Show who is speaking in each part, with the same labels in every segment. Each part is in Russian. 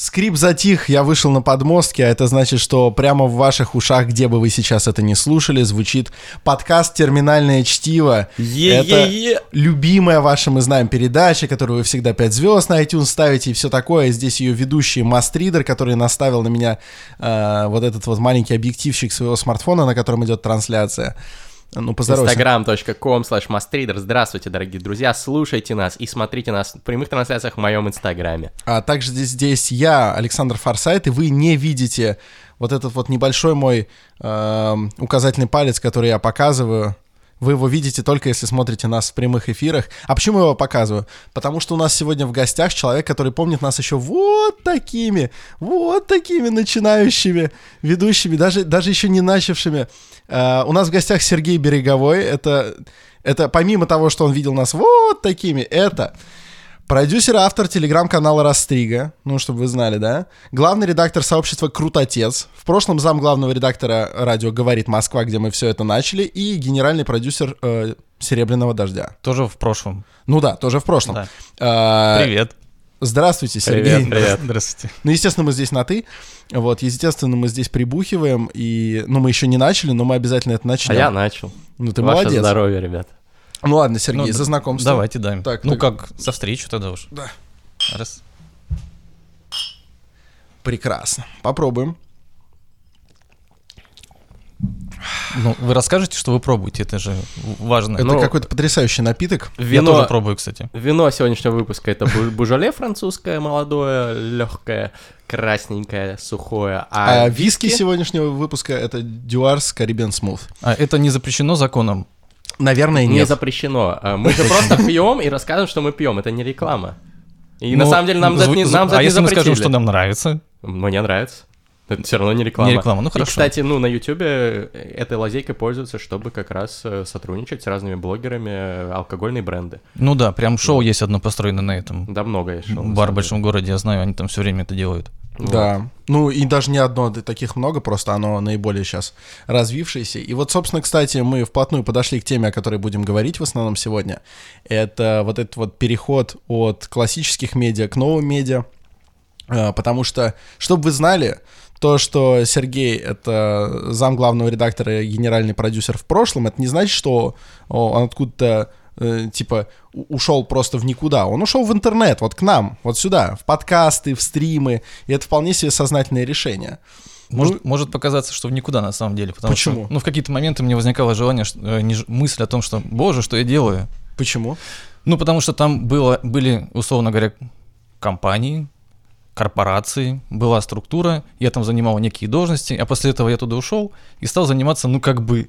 Speaker 1: Скрип затих, я вышел на подмостки, а это значит, что прямо в ваших ушах, где бы вы сейчас это не слушали, звучит подкаст «Терминальное чтиво».
Speaker 2: Е-е-е.
Speaker 1: Это любимая ваша, мы знаем, передача, которую вы всегда 5 звезд на iTunes ставите и все такое. Здесь ее ведущий Мастридер, который наставил на меня э, вот этот вот маленький объективчик своего смартфона, на котором идет трансляция. Ну, поздоровайся.
Speaker 2: Instagram.com slash mastrider. Здравствуйте, дорогие друзья. Слушайте нас и смотрите нас в прямых трансляциях в моем инстаграме.
Speaker 1: А также здесь, здесь я, Александр Форсайт, и вы не видите вот этот вот небольшой мой э, указательный палец, который я показываю. Вы его видите только если смотрите нас в прямых эфирах. А почему я его показываю? Потому что у нас сегодня в гостях человек, который помнит нас еще вот такими, вот такими начинающими ведущими, даже, даже еще не начавшими. Uh, у нас в гостях Сергей Береговой. Это, это помимо того, что он видел нас вот такими, это продюсер и автор телеграм-канала Растрига, ну, чтобы вы знали, да? Главный редактор сообщества Крутотец. В прошлом зам главного редактора радио «Говорит Москва», где мы все это начали. И генеральный продюсер э, «Серебряного дождя».
Speaker 3: Тоже в прошлом.
Speaker 1: Ну да, тоже в прошлом.
Speaker 3: Да.
Speaker 1: Uh,
Speaker 3: Привет.
Speaker 1: Здравствуйте, Сергей.
Speaker 2: Привет, привет.
Speaker 3: Здравствуйте.
Speaker 1: Ну, естественно, мы здесь на «ты». Вот, естественно, мы здесь прибухиваем, и, ну, мы еще не начали, но мы обязательно это начнем.
Speaker 2: А я начал.
Speaker 1: Ну, ты
Speaker 2: Ваше
Speaker 1: молодец.
Speaker 2: здоровье, ребят.
Speaker 1: Ну, ладно, Сергей,
Speaker 3: Ну,
Speaker 1: за знакомство.
Speaker 3: Давайте даем.
Speaker 1: Так,
Speaker 3: ну
Speaker 1: ты-
Speaker 3: как, со встречу тогда уж.
Speaker 1: Да.
Speaker 3: Раз.
Speaker 1: Прекрасно. Попробуем.
Speaker 3: Ну, вы расскажете, что вы пробуете, это же важно.
Speaker 1: Это
Speaker 2: Ну,
Speaker 1: какой-то потрясающий напиток.
Speaker 3: Я
Speaker 2: Вино,
Speaker 3: тоже пробую, кстати.
Speaker 2: вино сегодняшнего выпуска это бу- бужоле французское, молодое, легкое, красненькое, сухое.
Speaker 1: А,
Speaker 2: А,
Speaker 1: виски сегодняшнего выпуска это Дюарс Caribbean Smooth.
Speaker 3: А это не запрещено законом.
Speaker 1: Наверное,
Speaker 2: не
Speaker 1: нет.
Speaker 2: запрещено. А, Мы же просто пьем и рассказываем, что мы пьем. Это не реклама. И на
Speaker 3: Ну,
Speaker 2: самом деле нам это не, нам
Speaker 3: А
Speaker 2: не
Speaker 3: если мы скажем,
Speaker 2: запретили.
Speaker 3: что нам нравится?
Speaker 2: Мне нравится. Это все равно не реклама.
Speaker 3: Не реклама, ну
Speaker 2: И,
Speaker 3: хорошо.
Speaker 2: кстати, ну, на Ютубе этой лазейкой пользуются, чтобы как раз э, сотрудничать с разными блогерами, э, алкогольные бренды.
Speaker 3: Ну да, прям шоу есть одно построено на этом.
Speaker 2: Да, много есть шоу.
Speaker 3: Бар в большом городе, я знаю, они там все время это делают.
Speaker 2: деле.
Speaker 1: Да. Ну и даже не одно, да, таких много, просто оно наиболее сейчас развившееся. И вот, собственно, кстати, мы вплотную подошли к теме, о которой будем говорить в основном сегодня. Это вот этот вот переход от классических медиа к новым медиа. Потому что, чтобы вы знали, то, что Сергей — это зам главного редактора и генеральный продюсер в прошлом, это не значит, что он откуда-то э, типа ушел просто в никуда. Он ушел в интернет, вот к нам, вот сюда, в подкасты, в стримы. И это вполне себе сознательное решение.
Speaker 3: Может, может показаться, что в никуда на самом деле. Потому
Speaker 1: Почему?
Speaker 3: Что, ну, в какие-то моменты мне возникало желание, что- э, не мысль о том, что, боже, что я делаю.
Speaker 1: Почему?
Speaker 3: Ну, потому что там было, были, условно говоря, компании, корпорации, была структура, я там занимал некие должности, а после этого я туда ушел и стал заниматься, ну, как бы,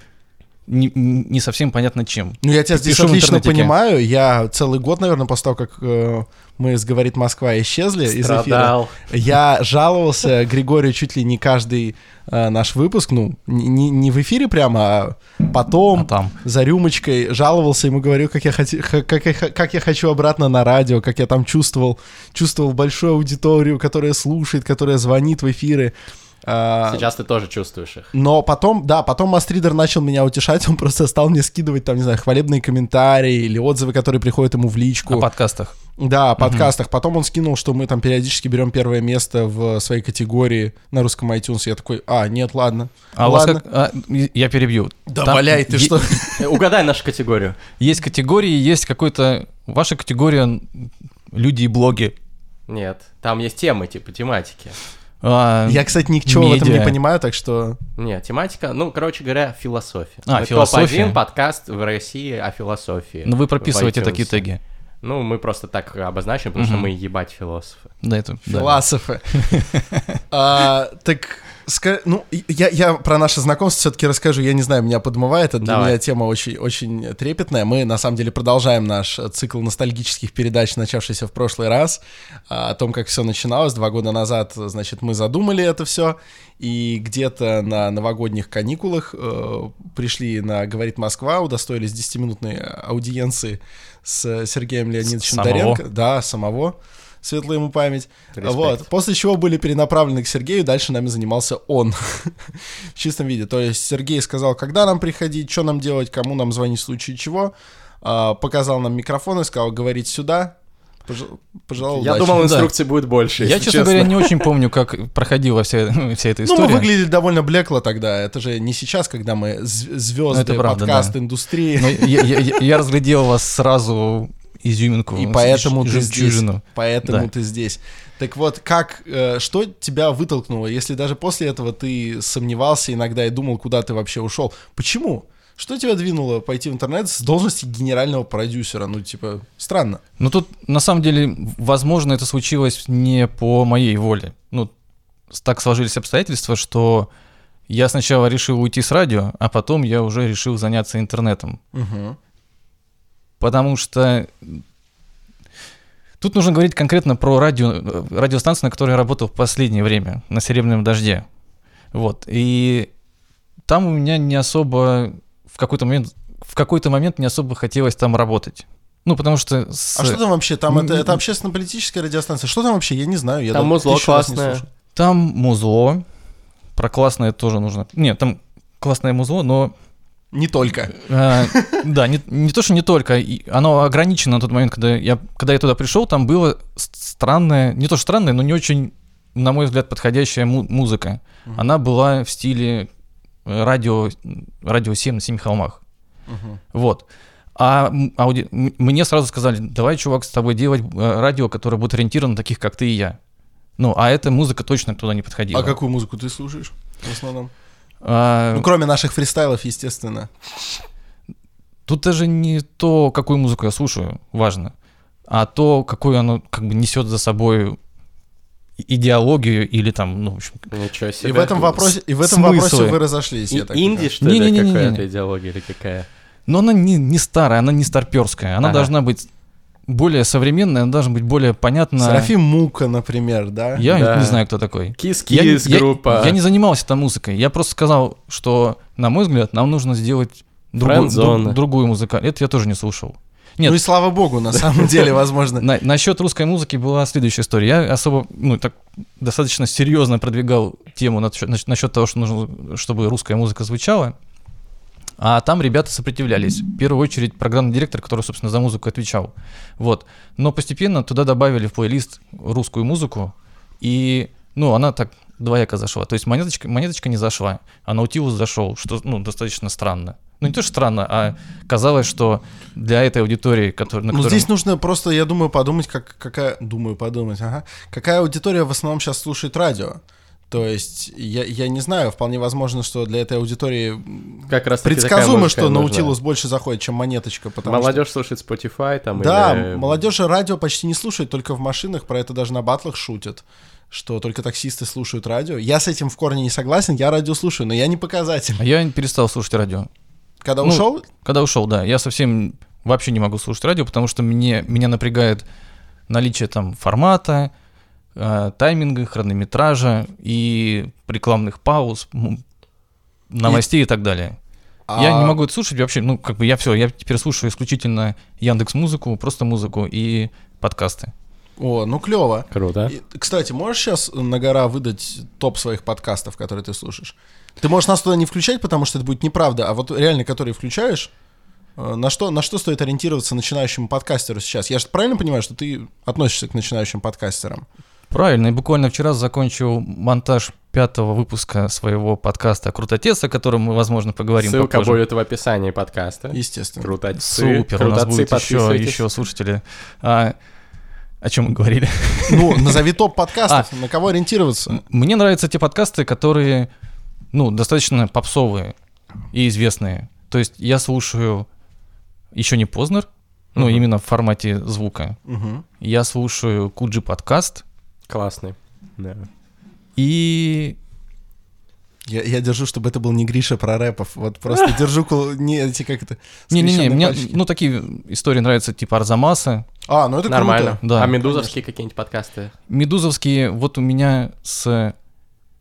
Speaker 3: не, не совсем понятно чем.
Speaker 1: Ну, я тебя здесь
Speaker 3: Пишу
Speaker 1: отлично понимаю. Я целый год, наверное, после того, как э, мы с «Говорит Москва» исчезли из эфира,
Speaker 2: Страдал.
Speaker 1: я жаловался Григорию чуть ли не каждый э, наш выпуск, ну, не, не- в эфире прямо, а потом,
Speaker 3: А там.
Speaker 1: за рюмочкой, жаловался ему, говорил, как я, хоти- как, я, как я хочу обратно на радио, как я там чувствовал, чувствовал большую аудиторию, которая слушает, которая звонит в эфиры. А,
Speaker 2: Сейчас ты тоже чувствуешь их.
Speaker 1: но потом, да, потом Мастридер начал меня утешать, он просто стал мне скидывать там, не знаю, хвалебные комментарии или отзывы, которые приходят ему в личку.
Speaker 3: О подкастах.
Speaker 1: Да, о подкастах. Потом он скинул, что мы там периодически берем первое место в своей категории на русском iTunes. Я такой, а, нет, ладно.
Speaker 3: А у вас
Speaker 1: ладно.
Speaker 3: как... а, я перебью.
Speaker 1: Да
Speaker 3: Там
Speaker 1: валяй ты,
Speaker 3: е-
Speaker 1: что?
Speaker 2: Угадай нашу категорию.
Speaker 3: Есть категории, есть какой-то... Ваша категория люди и блоги.
Speaker 2: Нет, там есть темы, типа тематики.
Speaker 3: А,
Speaker 1: Я, кстати, ничего в этом не
Speaker 3: медиа.
Speaker 1: понимаю, так что...
Speaker 2: Нет, тематика, ну, короче говоря, философия.
Speaker 3: А,
Speaker 2: Мы
Speaker 3: философия.
Speaker 2: Топ-1 подкаст в России о философии.
Speaker 3: Ну, вы прописываете такие теги.
Speaker 2: Ну, мы просто так обозначим, потому что
Speaker 3: Мгм.
Speaker 2: мы ебать философы.
Speaker 3: Да, это...
Speaker 1: Философы. А, Так, ска- ну, я, я про наше знакомство все-таки расскажу. Я не знаю, меня подмывает. Это для
Speaker 2: Давай.
Speaker 1: меня тема очень, очень трепетная. Мы, на самом деле, продолжаем наш цикл ностальгических передач, начавшийся в прошлый раз, а, о том, как все начиналось. Два года назад, значит, мы задумали это все. И где-то на новогодних каникулах э, пришли на «Говорит Москва», удостоились 10-минутной аудиенции с Сергеем Леонидовичем
Speaker 3: Самого.
Speaker 1: Доренко. Да, самого. Светлая ему память.
Speaker 2: Респект.
Speaker 1: Вот. После чего были перенаправлены к Сергею, дальше нами занимался он. в чистом виде. То есть Сергей сказал, когда нам приходить, что нам делать, кому нам звонить в случае чего. А, показал нам микрофон и сказал, говорить сюда. Пож- Пожелал
Speaker 2: Я
Speaker 1: удачи.
Speaker 2: думал,
Speaker 3: Да.
Speaker 2: инструкций будет больше,
Speaker 3: Я, честно говоря, не очень помню, как проходила вся, вся эта
Speaker 1: Ну,
Speaker 3: история.
Speaker 1: мы выглядели довольно блекло тогда. Это же не сейчас, когда мы звезды
Speaker 3: Это правда,
Speaker 1: подкаст-индустрии.
Speaker 3: Я, я- я- я разглядел вас сразу изюминку.
Speaker 1: И
Speaker 3: с-
Speaker 1: поэтому ты здесь. Поэтому
Speaker 3: Да.
Speaker 1: ты здесь. Так вот, как, э, что тебя вытолкнуло, если даже после этого ты сомневался иногда и думал, куда ты вообще ушел? Почему? Что тебя двинуло пойти в интернет с должности генерального продюсера? Ну, типа, странно.
Speaker 3: Ну тут, на самом деле, возможно, это случилось не по моей воле. Ну, так сложились обстоятельства, что я сначала решил уйти с радио, а потом я уже решил заняться интернетом.
Speaker 1: Мгм.
Speaker 3: Потому что тут нужно говорить конкретно про радио, радиостанцию, на которой я работал в последнее время, на «Серебряном дожде». Вот. И там у меня не особо в какой-то момент, в какой-то момент не особо хотелось там работать. Ну, потому что... с-
Speaker 1: А что там вообще? Там это, это общественно-политическая радиостанция. Что там вообще? Я не знаю. Я
Speaker 2: Там музло классное.
Speaker 3: Там музло. Про классное тоже нужно. Нет, там классное музло, но
Speaker 1: Не только.
Speaker 3: э, да, не, не то, что не только. и Оно ограничено на тот момент, когда я, когда я туда пришел, там было странное, не то что странное, но не очень, на мой взгляд, подходящая му- музыка.
Speaker 1: Мгм.
Speaker 3: Она была в стиле э, радио, радио 7 на Семи холмах.
Speaker 1: Мгм.
Speaker 3: Вот. А ауди- мне сразу сказали, давай, чувак, с тобой делать э, радио, которое будет ориентировано на таких, как ты и я. Ну, а эта музыка точно туда не подходила.
Speaker 1: А какую музыку ты слушаешь в основном?
Speaker 3: А,
Speaker 1: Ну, кроме наших фристайлов, естественно.
Speaker 3: Тут даже не то, какую музыку я слушаю, важно, а то, какую оно как бы несет за собой идеологию или там, ну, в общем,
Speaker 2: Ничего себе.
Speaker 1: И в этом вопросе, и в этом
Speaker 3: Смыслы.
Speaker 1: вопросе вы разошлись,
Speaker 2: И-
Speaker 1: я так
Speaker 2: инди, что ли, какая-то идеология или какая?
Speaker 3: Но она не, не старая, она не старперская. Она
Speaker 2: Ага.
Speaker 3: должна быть более современная, она должна быть более понятна.
Speaker 1: Серафим Мука, например, да?
Speaker 3: Я
Speaker 2: Да.
Speaker 3: не знаю, кто такой. Я,
Speaker 2: Кис-кис
Speaker 3: я-
Speaker 2: группа.
Speaker 3: я не занимался там музыкой. Я просто сказал, что, на мой взгляд, нам нужно сделать другую, друг- другую музыку. Это я тоже не слушал. Нет.
Speaker 1: Ну и слава богу, на самом деле, возможно.
Speaker 3: На, насчет русской музыки была следующая история. Я особо, ну, так достаточно серьезно продвигал тему насчет, насчет того, что нужно, чтобы русская музыка звучала. А там ребята сопротивлялись. В первую очередь программный директор, который, собственно, за музыку отвечал. Вот. Но постепенно туда добавили в плейлист русскую музыку, и, ну, она так двояко зашла. То есть монеточка, монеточка не зашла, а Наутилус зашел, что, ну, достаточно странно. Ну, не то, что странно, а казалось, что для этой аудитории, которая...
Speaker 1: Ну,
Speaker 3: которой-
Speaker 1: здесь нужно просто, я думаю, подумать, как, какая... Думаю, подумать, ага. Какая аудитория в основном сейчас слушает радио? То есть, я, я не знаю, вполне возможно, что для этой аудитории
Speaker 2: Как раз
Speaker 1: предсказуемо, что Наутилус больше заходит, чем Монеточка, потому что...
Speaker 2: Молодежь слушает Spotify там
Speaker 1: Да,
Speaker 2: или...
Speaker 1: молодежь радио почти не слушает, только в машинах, про это даже на батлах шутят, что только таксисты слушают радио. Я с этим в корне не согласен, я радио слушаю, но я не показатель.
Speaker 3: А я перестал слушать радио.
Speaker 1: Когда
Speaker 3: Ну,
Speaker 1: ушел,
Speaker 3: Когда ушел, да, я совсем вообще не могу слушать радио, потому что мне, меня напрягает наличие там формата, тайминга, хронометража и рекламных пауз, новостей и, так далее. Я
Speaker 1: а-
Speaker 3: не могу это слушать вообще, ну, как бы я все, я теперь слушаю исключительно Яндекс Музыку, просто музыку и подкасты.
Speaker 1: О, ну клево.
Speaker 2: Круто.
Speaker 1: И, Кстати, можешь сейчас на гора выдать топ своих подкастов, которые ты слушаешь? Ты можешь нас туда не включать, потому что это будет неправда, а вот реально, которые включаешь, э, на что, на что стоит ориентироваться начинающему подкастеру сейчас? Я же правильно понимаю, что ты относишься к начинающим подкастерам?
Speaker 3: Правильно, и буквально вчера закончил монтаж пятого выпуска своего подкаста «Крутотец», о котором мы, возможно, поговорим
Speaker 2: Ссылка
Speaker 3: попозже.
Speaker 2: будет в описании подкаста.
Speaker 1: Естественно.
Speaker 2: Крутотцы.
Speaker 3: Супер, у нас
Speaker 2: Крутотцы,
Speaker 3: будет еще, еще слушатели. А, о чем мы говорили?
Speaker 1: Ну, назови топ подкастов,
Speaker 3: А.
Speaker 1: на кого ориентироваться?
Speaker 3: Мне нравятся те подкасты, которые, ну, достаточно попсовые и известные. То есть я слушаю еще не Познер, ну,
Speaker 2: Мгм.
Speaker 3: именно в формате звука.
Speaker 1: Мгм.
Speaker 3: Я слушаю Куджи подкаст
Speaker 2: Классный. Да.
Speaker 3: и...
Speaker 1: Я, я держу, чтобы это был не Гриша про рэпов. Вот просто держу кул- не эти как это.
Speaker 3: Не-не-не,
Speaker 1: скрещенные
Speaker 3: мне,
Speaker 1: пальчики.
Speaker 3: ну, такие истории нравятся, типа Арзамаса.
Speaker 1: А, ну это
Speaker 2: Нормально.
Speaker 1: круто.
Speaker 3: Да,
Speaker 2: а медузовские какие-нибудь подкасты?
Speaker 3: Медузовские, вот у меня с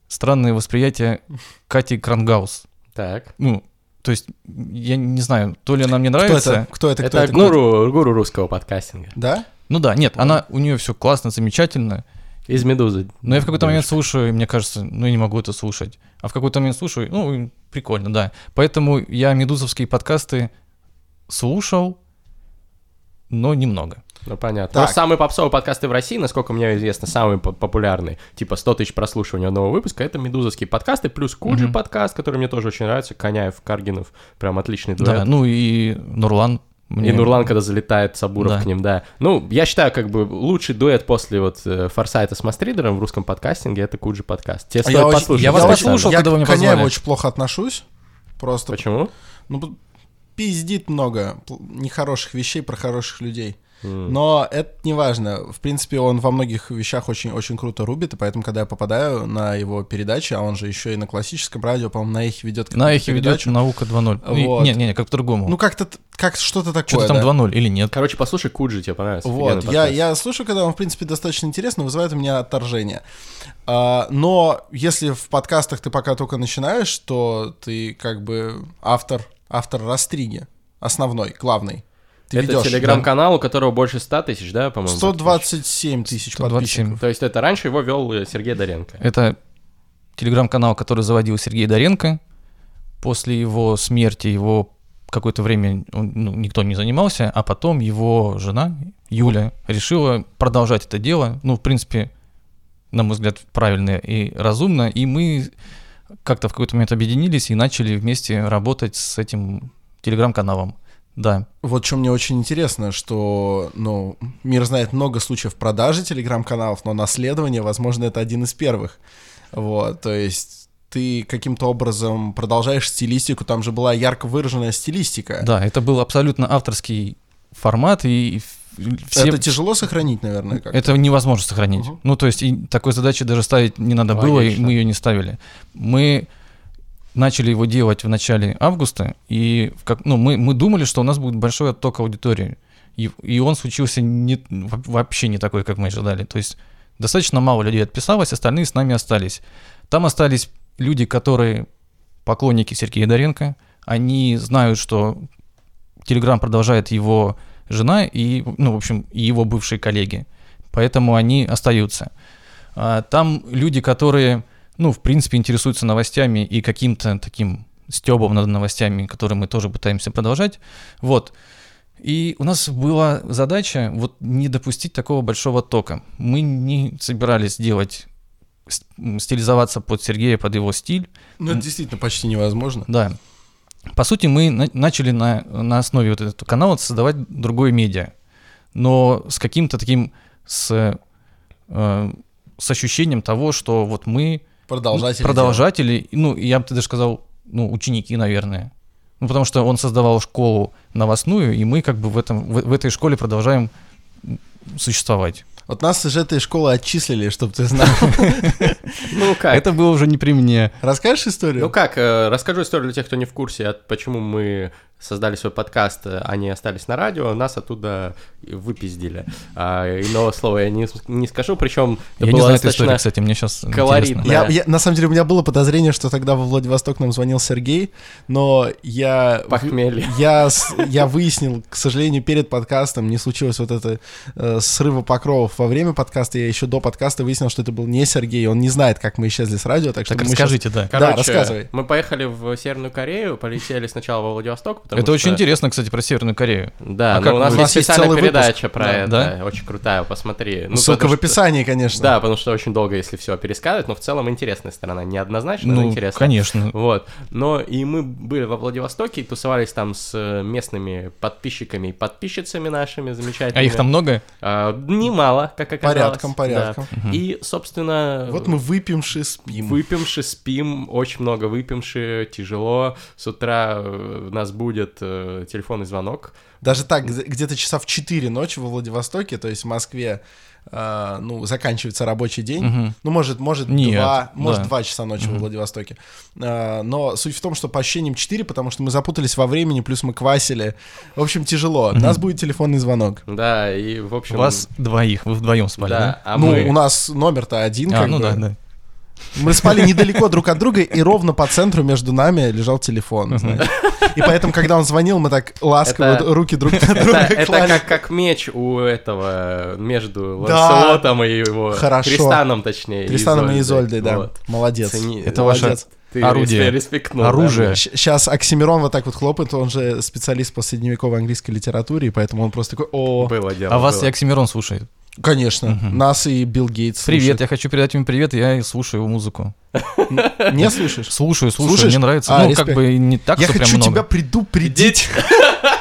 Speaker 3: странное восприятие Кати Крангаус.
Speaker 2: Так.
Speaker 3: Ну, то есть, я не знаю, то ли она мне
Speaker 1: Кто
Speaker 3: нравится.
Speaker 1: это? Кто это? Кто
Speaker 2: Это
Speaker 1: это?
Speaker 2: гуру, гуру русского подкастинга.
Speaker 1: Да?
Speaker 3: Ну да, нет, она у нее все классно, замечательно.
Speaker 2: Из «Медузы».
Speaker 3: Но я в какой-то момент слушаю, и мне кажется, ну я не могу это слушать. А в какой-то момент слушаю, ну, прикольно, да. Поэтому я медузовские подкасты слушал но немного.
Speaker 2: Ну, понятно.
Speaker 1: Так.
Speaker 2: Но самые попсовые подкасты в России, насколько мне известно, самые по- популярные, типа 100 тысяч прослушиваний одного выпуска, это медузовские подкасты, плюс Куджи
Speaker 3: Мгм.
Speaker 2: подкаст, который мне тоже очень нравится, Коняев, Каргинов, прям отличный дуэт.
Speaker 3: Да, ну и Нурлан.
Speaker 2: И
Speaker 3: мне-
Speaker 2: Нурлан, когда залетает Сабуров
Speaker 3: Да.
Speaker 2: к ним, да. Ну, я считаю, как бы лучший дуэт после вот э, Форсайта с Мастридером в русском подкастинге — это Куджи подкаст. Тебе
Speaker 1: А
Speaker 2: стоит
Speaker 1: я очень-
Speaker 2: послушать.
Speaker 3: я вас
Speaker 2: очень
Speaker 3: послушал.
Speaker 1: Я
Speaker 3: когда вы меня
Speaker 1: к Коняеву
Speaker 3: позвали.
Speaker 1: очень плохо отношусь. Просто,
Speaker 2: Почему?
Speaker 1: ну, пиздит много нехороших вещей про хороших людей. Но это не важно. В принципе, он во многих вещах очень-очень круто рубит, и поэтому, когда я попадаю на его передачи, а он же еще и на классическом радио, по-моему, на эхе ведет
Speaker 3: На эхе ведет наука 2.0. И-
Speaker 1: Вот.
Speaker 3: Не, не, не, как по-другому.
Speaker 1: Ну, как-то, как что-то такое,
Speaker 3: Что-то там
Speaker 1: да.
Speaker 3: 2.0 или нет?
Speaker 2: Короче, послушай Куджи, тебе понравится.
Speaker 1: Вот, я, я слушаю, когда он, в принципе, достаточно интересно, вызывает у меня отторжение. А, но если в подкастах ты пока только начинаешь, то ты как бы автор, автор Растриги, основной, главный. Ты
Speaker 2: это
Speaker 1: ведёшь,
Speaker 2: телеграм-канал, у которого больше 100 тысяч, да,
Speaker 1: да?
Speaker 2: по-моему?
Speaker 1: 127 тысяч
Speaker 3: 127.
Speaker 1: подписчиков.
Speaker 2: То есть это раньше его вел э, Сергей Доренко.
Speaker 3: Это телеграм-канал, который заводил Сергей Доренко. После его смерти его какое-то время он, ну, никто не занимался, а потом его жена Юля решила продолжать это дело. Ну, в принципе, на мой взгляд, правильно и разумно. И мы как-то в какой-то момент объединились и начали вместе работать с этим телеграм-каналом. Да,
Speaker 1: Вот что мне очень интересно, что, ну, мир знает много случаев продажи телеграм-каналов, но наследование, возможно, это один из первых. Вот, то есть ты каким-то образом продолжаешь стилистику, там же была ярко выраженная стилистика.
Speaker 3: да, это был абсолютно авторский формат, и все...
Speaker 1: Это тяжело сохранить, наверное, как
Speaker 3: Это невозможно сохранить.
Speaker 1: Мгм.
Speaker 3: Ну, то есть и такой задачи даже ставить не надо было, и мы ее не ставили. Мы начали его делать в начале августа, и как, ну, мы, мы думали, что у нас будет большой отток аудитории. И, и он случился не, во- вообще не такой, как мы ожидали. То есть достаточно мало людей отписалось, остальные с нами остались. Там остались люди, которые поклонники Сергея Доренко. Они знают, что Телеграм продолжает его жена и, ну, в общем, и его бывшие коллеги. Поэтому они остаются. А, Там люди, которые, ну, в принципе, интересуются новостями и каким-то таким стебом над новостями, которые мы тоже пытаемся продолжать. Вот. И у нас была задача вот не допустить такого большого тока. Мы не собирались делать стилизоваться под Сергея, под его стиль.
Speaker 1: Ну, это действительно почти невозможно.
Speaker 3: Да. По сути, мы на- начали на, на основе вот этого канала создавать другое медиа, но с каким-то таким, с, э, с ощущением того, что вот мы
Speaker 1: Продолжатели.
Speaker 3: продолжатели, ну, я бы даже сказал, ну, ученики, наверное. Ну, потому что он создавал школу новостную, и мы как бы в, этом, в, в этой школе продолжаем существовать.
Speaker 1: Вот нас из этой школы отчислили, чтобы ты знал.
Speaker 2: Ну как?
Speaker 3: Это было уже не при мне.
Speaker 1: Расскажешь историю?
Speaker 2: Ну как, э, расскажу историю для тех, кто не в курсе, от- почему мы создали свой подкаст, э, они остались на радио, нас оттуда выпиздили. А, иного слова я не, не скажу, причем это
Speaker 3: Я не
Speaker 2: было
Speaker 3: знаю эту
Speaker 2: достаточно...
Speaker 3: историю, кстати, мне сейчас
Speaker 2: колоритно.
Speaker 1: Я, я- на самом деле, у меня было подозрение, что тогда во Владивосток нам звонил Сергей, но я...
Speaker 2: Похмелье.
Speaker 1: Я, я выяснил, к сожалению, перед подкастом не случилось вот это э, срыва покровов во время подкаста. Я еще до подкаста выяснил, что это был не Сергей. Он не знает, как мы исчезли с радио, так что
Speaker 3: Так
Speaker 1: мы
Speaker 3: расскажите, да.
Speaker 1: Да, рассказывай.
Speaker 2: мы поехали в Северную Корею, полетели сначала во Владивосток,
Speaker 3: Это очень интересно, кстати, про Северную Корею.
Speaker 2: Да,
Speaker 3: А
Speaker 2: но
Speaker 3: как
Speaker 2: у нас есть специальная передача про
Speaker 1: Да.
Speaker 2: это,
Speaker 3: Да?
Speaker 2: очень крутая, посмотри. Ну,
Speaker 1: Ссылка в описании, конечно.
Speaker 2: Да, потому что очень долго, если все пересказывать, но в целом интересная сторона, неоднозначно, но
Speaker 3: Ну,
Speaker 2: интересная.
Speaker 3: конечно.
Speaker 2: Вот. Но и мы были во Владивостоке и тусовались там с э, местными подписчиками и подписчицами нашими замечательными.
Speaker 3: А их там много?
Speaker 2: А, немало, как оказалось.
Speaker 1: Порядком, порядком.
Speaker 2: Да. И, собственно...
Speaker 1: Вот мы выпьемши спим.
Speaker 2: Выпивши, спим, очень много выпивши, тяжело. С утра э, нас будет э, телефонный звонок.
Speaker 1: Даже так, где- где-то часа в 4 ночи во Владивостоке, то есть в Москве, э, ну, заканчивается рабочий день.
Speaker 3: Мгм.
Speaker 1: Ну, может, может,
Speaker 3: Нет,
Speaker 1: два, может,
Speaker 3: да.
Speaker 1: два часа ночи во
Speaker 3: Мгм.
Speaker 1: Владивостоке. А, но суть в том, что по ощущениям 4, потому что мы запутались во времени, плюс мы квасили. В общем, тяжело. У нас будет телефонный звонок.
Speaker 2: Да, и, в общем...
Speaker 3: Вас двоих, вы вдвоем спали, да?
Speaker 2: Да, а
Speaker 1: ну,
Speaker 2: мы...
Speaker 1: у нас номер-то один,
Speaker 3: А,
Speaker 1: как
Speaker 3: ну
Speaker 1: бы.
Speaker 3: да, да.
Speaker 1: Мы спали недалеко друг от друга, и ровно по центру между нами лежал телефон, знаешь. И поэтому, когда он звонил, мы так ласково
Speaker 2: Это-
Speaker 1: руки друг на
Speaker 2: Это,
Speaker 1: друга
Speaker 2: это
Speaker 1: клали.
Speaker 2: как, как меч у этого между. Ланселотом и его
Speaker 1: Хорошо.
Speaker 2: Тристаном, точнее.
Speaker 1: Тристаном и
Speaker 2: Изольдой.
Speaker 1: Да.
Speaker 2: Вот.
Speaker 1: Молодец.
Speaker 2: Цени-
Speaker 3: Это
Speaker 1: Молодец.
Speaker 2: Ты
Speaker 3: Орудие.
Speaker 2: ре- респектнул, да,
Speaker 3: Оружие.
Speaker 1: Сейчас Оксимирон вот так вот хлопает, он же специалист по средневековой английской литературе, и поэтому он просто такой, о,
Speaker 2: Было дело.
Speaker 3: А вас
Speaker 2: было.
Speaker 3: и Оксимирон слушает.
Speaker 1: Конечно,
Speaker 3: Мгм.
Speaker 1: нас и Билл Гейтс
Speaker 3: Привет,
Speaker 1: слушает.
Speaker 3: я хочу передать ему привет, я и слушаю его музыку.
Speaker 1: Не слушаешь?
Speaker 3: Слушаю, слушаю,
Speaker 1: Слушаешь?
Speaker 3: мне нравится.
Speaker 1: А,
Speaker 3: ну,
Speaker 1: респект.
Speaker 3: как бы не так,
Speaker 1: Я
Speaker 3: что
Speaker 1: хочу
Speaker 3: прям
Speaker 1: тебя
Speaker 3: много.
Speaker 1: предупредить.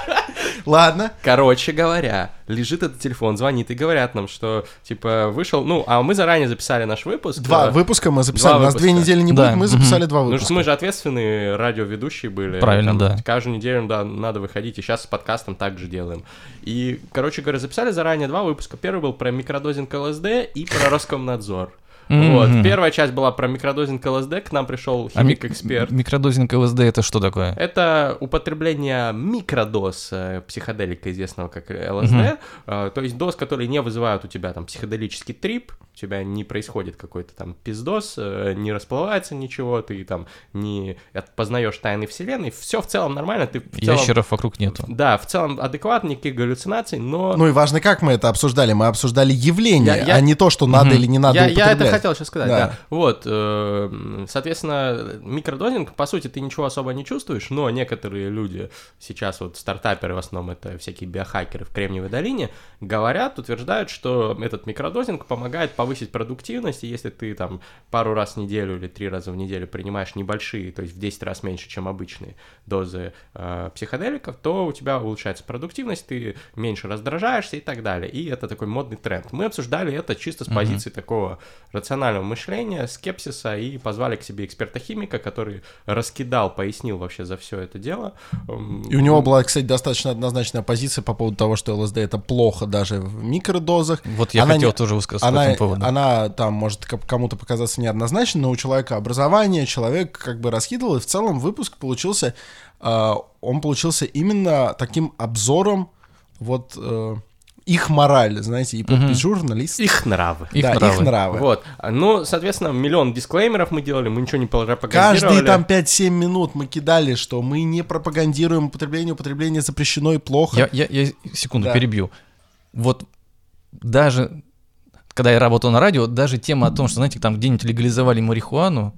Speaker 1: Ладно.
Speaker 2: Короче говоря, лежит этот телефон, звонит и говорят нам, что, типа, вышел... Ну, а мы заранее записали наш выпуск.
Speaker 1: Два
Speaker 2: э,
Speaker 1: выпуска мы записали.
Speaker 2: два
Speaker 1: У нас две
Speaker 2: выпуска.
Speaker 1: недели не
Speaker 3: Да,
Speaker 1: будет, мы записали два
Speaker 2: Ну, что
Speaker 1: выпуска.
Speaker 2: мы же ответственные радиоведущие были.
Speaker 3: Правильно,
Speaker 2: Там
Speaker 3: да.
Speaker 2: Каждую неделю, да, надо выходить, и сейчас с подкастом так же делаем. И, короче говоря, записали заранее два выпуска. Первый был про микродозинг ЛСД и про Роскомнадзор. Вот,
Speaker 3: Мгм.
Speaker 2: первая часть была про микродозинг ЛСД, к нам пришел
Speaker 3: А ми-
Speaker 2: химик-эксперт.
Speaker 3: Микродозинг ЛСД это что такое?
Speaker 2: Это употребление микродоз э, психоделика, известного как ЛСД,
Speaker 3: Мгм.
Speaker 2: э, то есть доз, которые не вызывают у тебя там психоделический трип, у тебя не происходит какой-то там пиздоз, э, не расплывается ничего, ты там не познаешь тайны вселенной, все в целом нормально, ты в целом...
Speaker 3: Ящеров вокруг нету.
Speaker 2: Да, в целом адекватно, никаких галлюцинаций, но...
Speaker 1: Ну и важно, как мы это обсуждали. Мы обсуждали явление,
Speaker 2: Я- я-
Speaker 1: а не то, что надо
Speaker 3: Мгм.
Speaker 1: или не надо
Speaker 2: я, я это
Speaker 1: употреблять.
Speaker 2: Хотел сейчас сказать,
Speaker 1: Да.
Speaker 2: да. Вот, э, соответственно, микродозинг, по сути, ты ничего особо не чувствуешь, но некоторые люди, сейчас вот стартаперы, в основном это всякие биохакеры в Кремниевой долине, говорят, утверждают, что этот микродозинг помогает повысить продуктивность, и если ты там пару раз в неделю или три раза в неделю принимаешь небольшие, то есть в 10 раз меньше, чем обычные дозы э, психоделиков, то у тебя улучшается продуктивность, ты меньше раздражаешься и так далее. И это такой модный тренд. Мы обсуждали это чисто с позиции такого рационального мышления, скепсиса, и позвали к себе эксперта-химика, который раскидал, пояснил вообще за все это дело.
Speaker 1: И у него была, кстати, достаточно однозначная позиция по поводу того, что ЛСД это плохо даже в микродозах.
Speaker 3: Вот я
Speaker 1: Она
Speaker 3: хотел
Speaker 1: не-
Speaker 3: тоже высказаться по
Speaker 1: Она,
Speaker 3: этому поводу.
Speaker 1: она там может кому-то показаться неоднозначной, но у человека образование, человек как бы раскидывал, и в целом выпуск получился, э, он получился именно таким обзором вот э, их мораль, знаете, и
Speaker 3: Мгм.
Speaker 1: журналист.
Speaker 2: Их нравы.
Speaker 3: Их
Speaker 1: да,
Speaker 3: нравы.
Speaker 1: их нравы.
Speaker 2: Вот. Ну, соответственно, миллион дисклеймеров мы делали, мы ничего не пропагандировали.
Speaker 1: Каждые там 5-7 минут мы кидали, что мы не пропагандируем употребление, употребление запрещено и плохо.
Speaker 3: Я, я, я секунду
Speaker 1: Да.
Speaker 3: перебью. Вот даже когда я работал на радио, даже тема о том, что, знаете, там где-нибудь легализовали марихуану,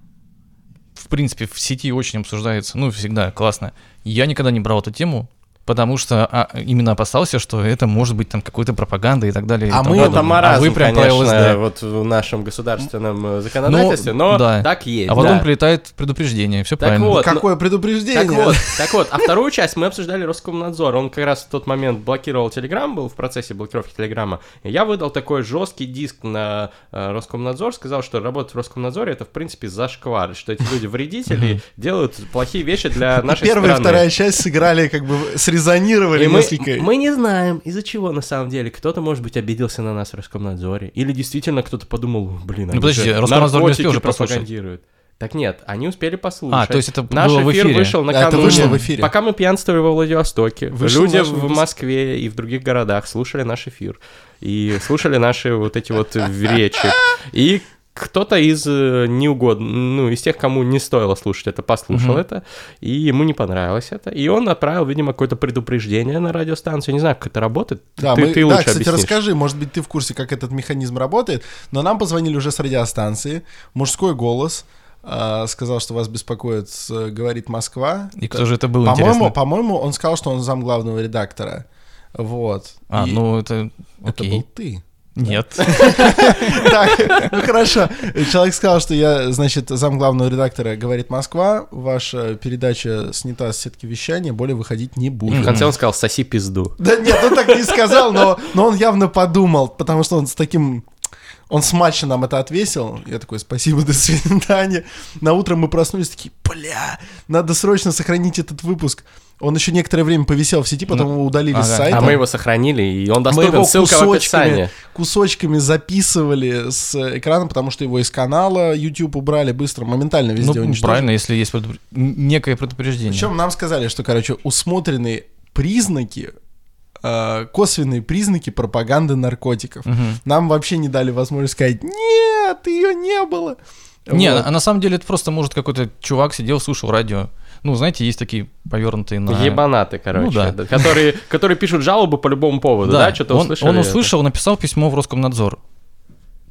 Speaker 3: в принципе, в сети очень обсуждается, ну, всегда классно. Я никогда не брал эту тему, потому что а, именно опасался, что это может быть там какой-то пропаганда и так далее.
Speaker 1: А мы-
Speaker 2: Ну, это маразм,
Speaker 3: а вы прям
Speaker 2: конечно,
Speaker 3: ЛСД.
Speaker 2: вот в нашем государственном э, законодательстве, но
Speaker 3: да.
Speaker 2: так есть,
Speaker 3: А потом
Speaker 2: да.
Speaker 3: прилетает предупреждение, все
Speaker 2: Так
Speaker 3: правильно.
Speaker 2: вот,
Speaker 1: Какое предупреждение?
Speaker 2: Так вот, так вот, а вторую часть мы обсуждали Роскомнадзор. Он как раз в тот момент блокировал Телеграм, был в процессе блокировки Телеграма. И я выдал такой жесткий диск на э, Роскомнадзор, сказал, что работать в Роскомнадзоре это в принципе зашквар, что эти люди вредители делают плохие вещи для нашей
Speaker 1: Первая и
Speaker 2: страны.
Speaker 1: вторая часть сыграли, как бы срезонировали
Speaker 2: И мы,
Speaker 1: несколько.
Speaker 2: мы не знаем, из-за чего на самом деле. Кто-то, может быть, обиделся на нас в Роскомнадзоре. Или действительно кто-то подумал, блин, они
Speaker 3: Ну, подожди,
Speaker 2: же
Speaker 3: Роскомнадзор не успел же послушать.
Speaker 2: пропагандируют. Так нет, они успели послушать.
Speaker 3: А, то есть это
Speaker 2: Наш
Speaker 3: было в
Speaker 2: эфир
Speaker 3: эфире?
Speaker 2: вышел
Speaker 1: Да, это
Speaker 2: накануне.
Speaker 1: вышло в эфире.
Speaker 2: Пока мы пьянствовали во Владивостоке,
Speaker 1: Вышел
Speaker 2: люди в. Москве и в других городах слушали наш эфир. И слушали наши вот эти вот речи. И кто-то из э, неугодно, ну, из тех, кому не стоило слушать это, послушал
Speaker 3: Мгм.
Speaker 2: это, и ему не понравилось это. И он отправил, видимо, какое-то предупреждение на радиостанцию. Не знаю, как это работает.
Speaker 1: Да,
Speaker 2: ты,
Speaker 1: мы,
Speaker 2: ты
Speaker 1: да,
Speaker 2: лучше
Speaker 1: кстати,
Speaker 2: объяснишь.
Speaker 1: расскажи, может быть, ты в курсе, как этот механизм работает, но нам позвонили уже с радиостанции, мужской голос, а, сказал, что вас беспокоит, э, говорит Москва.
Speaker 3: И кто же это был,
Speaker 1: По-моему,
Speaker 3: интересно?
Speaker 1: по-моему, он сказал, что он зам главного редактора. Вот.
Speaker 3: А,
Speaker 1: И
Speaker 3: ну это...
Speaker 1: это
Speaker 3: Окей.
Speaker 1: был ты.
Speaker 3: Нет.
Speaker 1: Так, ну хорошо. Человек сказал, что я, значит, зам главного редактора «Говорит Москва», ваша передача снята с сетки вещания, более выходить не
Speaker 2: И в
Speaker 1: будет.
Speaker 2: конце он сказал, соси пизду.
Speaker 1: Да нет, он так не сказал, но, но он явно подумал, потому что он с таким... Он смачно нам это отвесил. Я такой, спасибо, до свидания. На утро мы проснулись, такие, бля, надо срочно сохранить этот выпуск. Он еще некоторое время повисел в сети, потом
Speaker 3: Ну,
Speaker 1: его удалили с
Speaker 3: ага.
Speaker 1: сайта.
Speaker 2: А мы его сохранили, и он
Speaker 1: Мы
Speaker 2: доступен,
Speaker 1: его
Speaker 2: ссылка в
Speaker 1: кусочками,
Speaker 2: описании.
Speaker 1: кусочками записывали с экрана, потому что его из канала YouTube убрали быстро, моментально везде
Speaker 3: Ну,
Speaker 1: уничтожили.
Speaker 3: правильно, если есть предупр- некое предупреждение.
Speaker 1: Причем нам сказали, что, короче, усмотрены признаки, э, косвенные признаки пропаганды наркотиков.
Speaker 3: Мгм.
Speaker 1: Нам вообще не дали возможность сказать, нет, ее не было.
Speaker 3: Не,
Speaker 1: Вот.
Speaker 3: а на самом деле это просто, может, какой-то чувак сидел, слушал радио. Ну, знаете, есть такие повернутые на...
Speaker 2: Ебанаты, короче,
Speaker 3: Ну да.
Speaker 2: да, которые, которые пишут жалобы по любому поводу, да, что-то
Speaker 3: он,
Speaker 2: услышали.
Speaker 3: он
Speaker 2: это.
Speaker 3: услышал, написал письмо в Роскомнадзор.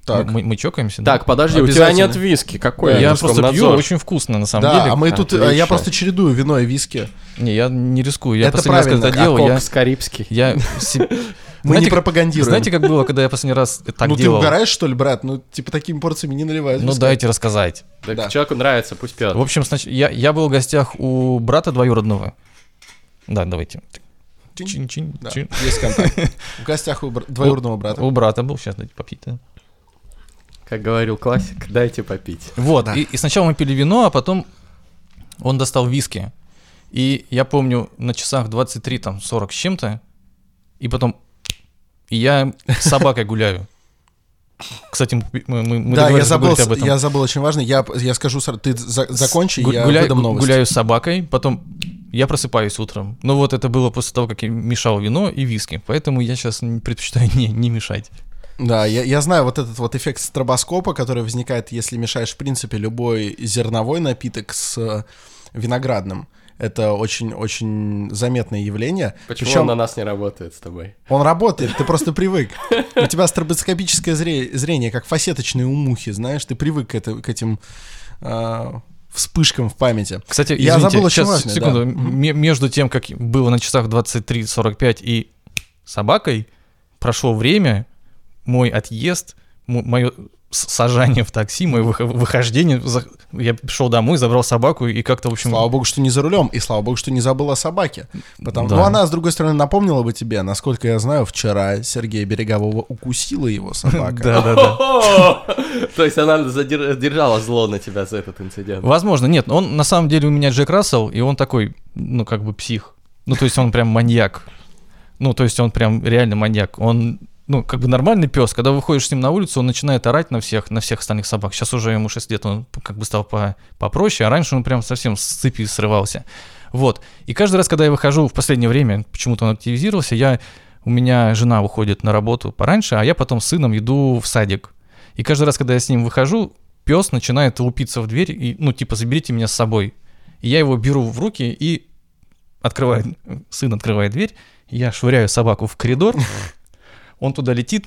Speaker 1: Так.
Speaker 3: Мы, мы чокаемся, да?
Speaker 2: Так, подожди, у тебя нет виски, какой?
Speaker 3: я
Speaker 2: Роскомнадзор?
Speaker 3: просто пью, очень вкусно, на самом
Speaker 1: Да,
Speaker 3: деле.
Speaker 1: а мы тут, э, я
Speaker 2: Отлично.
Speaker 1: просто чередую вино и виски.
Speaker 3: Не, я не рискую. Я
Speaker 1: Это
Speaker 3: последний раз, когда
Speaker 1: правильно,
Speaker 3: это
Speaker 1: а
Speaker 3: делал, я...
Speaker 2: Кокс карибский.
Speaker 3: я
Speaker 1: Мы
Speaker 3: Знаете,
Speaker 1: не
Speaker 3: как-
Speaker 1: пропагандируем.
Speaker 3: Знаете, как было, когда я последний раз так
Speaker 1: ну ты
Speaker 3: делал?
Speaker 1: угораешь, что ли, брат? Ну, типа, такими порциями не наливают.
Speaker 3: Ну, дайте рассказать.
Speaker 2: Так
Speaker 1: Да.
Speaker 2: человеку нравится, пусть пьет.
Speaker 3: В общем, снач- я, я был в гостях у брата двоюродного. Да, давайте.
Speaker 1: Чин.
Speaker 3: Чин-чин,
Speaker 1: Да,
Speaker 3: чин.
Speaker 1: есть контакт. В гостях у двоюродного брата.
Speaker 3: У брата был, сейчас дайте попить. да.
Speaker 2: Как говорил классик, дайте попить.
Speaker 3: Вот,
Speaker 1: Да.
Speaker 3: и, и сначала мы пили вино, а потом он достал виски. И я помню, на часах 23, там, 40 с чем-то, и потом... И я с собакой гуляю. Кстати, мы, мы, мы
Speaker 1: Да, я забыл,
Speaker 3: об этом.
Speaker 1: я забыл очень важно. Я, я скажу ты за- закончи,
Speaker 3: Гу-
Speaker 1: я
Speaker 3: гуляю,
Speaker 1: выдам новость.
Speaker 3: гуляю с собакой, потом я просыпаюсь утром. Ну вот это было после того, как я мешал вино и виски. Поэтому я сейчас предпочитаю не, не мешать.
Speaker 1: Да, я, я знаю вот этот вот эффект стробоскопа, который возникает, если мешаешь, в принципе, любой зерновой напиток с э, виноградным. Это очень-очень заметное явление.
Speaker 2: Почему
Speaker 1: Причем
Speaker 2: он на нас не работает с тобой?
Speaker 1: он работает, ты просто привык. У тебя стробоскопическое зре- зрение, как фасеточные у мухи, знаешь, ты привык к, этим э, вспышкам в памяти.
Speaker 3: Кстати,
Speaker 1: Я
Speaker 3: извините,
Speaker 1: забыл очень
Speaker 3: сейчас,
Speaker 1: важное,
Speaker 3: секунду.
Speaker 1: да.
Speaker 3: Между тем, как было на часах 23.45 и собакой, прошло время, мой отъезд, мое сажание в такси, мое выхо- выхождение, я пришел домой, забрал собаку и как-то, в общем...
Speaker 1: Слава богу, что не за рулем, и слава богу, что не забыл о собаке. Потому...
Speaker 3: Да.
Speaker 1: Ну, она, с другой стороны, напомнила бы тебе, насколько я знаю, вчера Сергея Берегового укусила его собака.
Speaker 3: Да-да-да.
Speaker 2: То есть она задер- держала зло на тебя за этот инцидент.
Speaker 3: Возможно, нет, он на самом деле у меня Джек Рассел, и он такой, ну, как бы псих. Ну, то есть он прям маньяк. Ну, то есть он прям реально маньяк. Он, ну, как бы нормальный пес. Когда выходишь с ним на улицу, он начинает орать на всех, на всех остальных собак. Сейчас уже ему 6 лет, он как бы стал по, попроще, а раньше он прям совсем с цепи срывался. Вот. И каждый раз, когда я выхожу в последнее время, почему-то он активизировался, я, у меня жена уходит на работу пораньше, а я потом с сыном иду в садик. И каждый раз, когда я с ним выхожу, пес начинает лупиться в дверь и, ну, типа, заберите меня с собой. И я его беру в руки и открываю, сын открывает дверь, я швыряю собаку в коридор, он туда летит,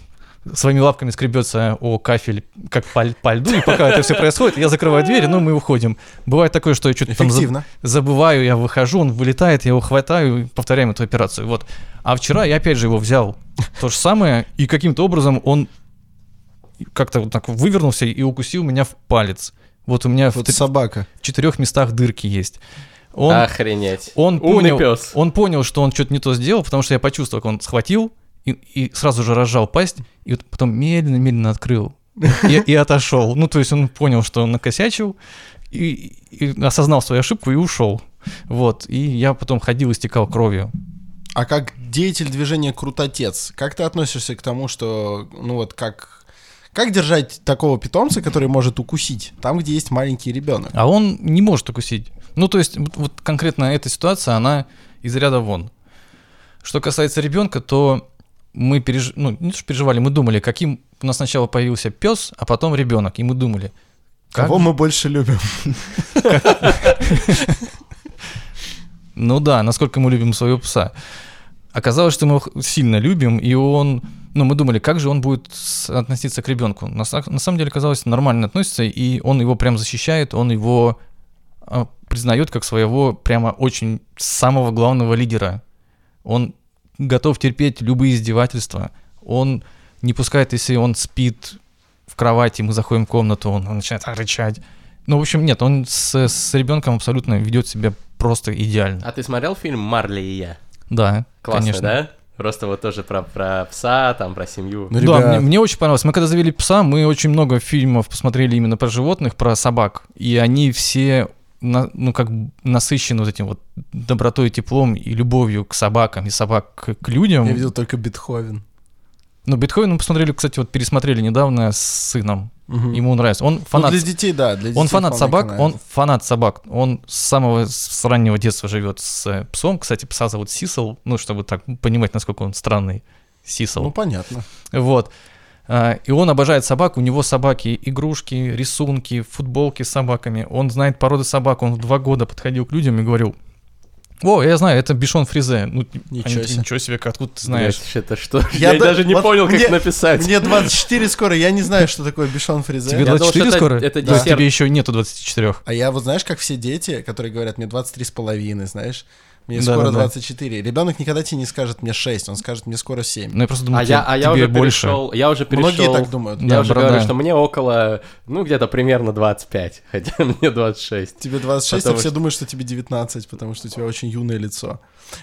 Speaker 3: своими лапками скребется о кафель, как по, по льду, и пока это все происходит, я закрываю дверь, ну, мы уходим. Бывает такое, что я что-то там заб-
Speaker 1: Эффективно.
Speaker 3: забываю, я выхожу, он вылетает, я его хватаю, и повторяем эту операцию. Вот. А вчера я опять же его взял. То же самое, и каким-то образом он как-то вот так вывернулся и укусил меня в палец. Вот у меня в
Speaker 1: Вот
Speaker 3: три-
Speaker 1: собака.
Speaker 3: в четырех местах дырки есть. Он,
Speaker 2: Охренеть.
Speaker 3: он,
Speaker 2: Умный
Speaker 3: понял,
Speaker 2: пес.
Speaker 3: он понял, что он что-то не то сделал, потому что я почувствовал, как он схватил и, и сразу же разжал пасть, и вот потом медленно-медленно открыл и, и отошел. Ну, то есть он понял, что он накосячил, и, и осознал свою ошибку и ушел. Вот, и я потом ходил и стекал кровью.
Speaker 1: А как деятель движения Крутотец, как ты относишься к тому, что, ну вот, как, как держать такого питомца, который может укусить, там, где есть маленький ребенок?
Speaker 3: А он не может укусить. Ну, то есть, вот, вот конкретно эта ситуация, она из ряда вон. Что касается ребенка, то мы переж... ну, не то, что переживали, мы думали, каким у нас сначала появился пес, а потом ребенок. И мы думали, как
Speaker 1: Кого
Speaker 3: же-
Speaker 1: мы больше любим?
Speaker 3: Ну да, насколько мы любим своего пса. Оказалось, что мы его сильно любим, и он, ну, мы думали, как же он будет относиться к ребенку. На, са- на самом деле, оказалось, нормально относится, и он его прям защищает, он его а, признает как своего прямо очень самого главного лидера. Он готов терпеть любые издевательства. Он не пускает, если он спит в кровати, мы заходим в комнату, он, он начинает рычать. Ну, в общем, нет, он с, с ребенком абсолютно ведет себя просто идеально.
Speaker 2: А ты смотрел фильм «Марли и я»?
Speaker 3: Да,
Speaker 2: Классно,
Speaker 3: конечно.
Speaker 2: да? Просто вот тоже про, про пса, там, про семью.
Speaker 1: Ну,
Speaker 3: да, мне, мне очень понравилось. Мы когда завели пса, мы очень много фильмов посмотрели именно про животных, про собак. И они все, на- ну, как бы насыщены вот этим вот добротой, теплом и любовью к собакам, и собак к, людям.
Speaker 1: Я видел только Бетховен.
Speaker 3: Ну, Бетховен мы посмотрели, кстати, вот пересмотрели недавно с сыном.
Speaker 1: Мгм.
Speaker 3: Ему нравится. Он
Speaker 1: Ну,
Speaker 3: фанат,
Speaker 1: для детей, да, для детей
Speaker 3: он фанат собак, он фанат собак. Он с самого с раннего детства живет с э, псом. Кстати, пса зовут Сисел, ну, чтобы так понимать, насколько он странный. Сисел.
Speaker 1: Ну, понятно.
Speaker 3: Вот. А, И он обожает собак, у него собаки, игрушки, рисунки, футболки с собаками. Он знает породы собак, он в два года подходил к людям и говорил, О, я знаю, это Бишон Фризе. Ну,
Speaker 1: Ничего
Speaker 3: они-
Speaker 1: себе.
Speaker 3: Ничего себе, как откуда ты знаешь?
Speaker 2: Блядь, это что?
Speaker 1: Я
Speaker 2: Я,
Speaker 1: да-
Speaker 2: даже не
Speaker 1: вот
Speaker 2: понял, как
Speaker 1: мне-
Speaker 2: написать.
Speaker 1: Мне 24 скоро, я не знаю, что такое Бишон Фризе.
Speaker 3: Тебе
Speaker 2: Я думал,
Speaker 3: 24
Speaker 2: что это-
Speaker 3: скоро?
Speaker 2: это
Speaker 3: То есть
Speaker 2: десерт.
Speaker 3: тебе еще нету 24.
Speaker 1: А я вот знаешь, как все дети, которые говорят, мне 23 с половиной, знаешь, мне
Speaker 3: Да,
Speaker 1: скоро
Speaker 3: да, да.
Speaker 1: 24. Ребенок никогда тебе не скажет мне 6, он скажет мне скоро 7.
Speaker 3: Ну, я просто думаю,
Speaker 2: А я, а я
Speaker 3: тебе
Speaker 2: уже
Speaker 3: больше.
Speaker 2: перешел, я уже перешел.
Speaker 1: Многие так думают.
Speaker 2: Я
Speaker 3: Да,
Speaker 2: уже
Speaker 3: борода.
Speaker 2: говорю, что мне около, ну, где-то примерно 25, хотя мне 26.
Speaker 1: Тебе 26,
Speaker 2: Потому
Speaker 1: а все
Speaker 2: что-
Speaker 1: думают, что тебе 19, потому что у тебя очень юное лицо.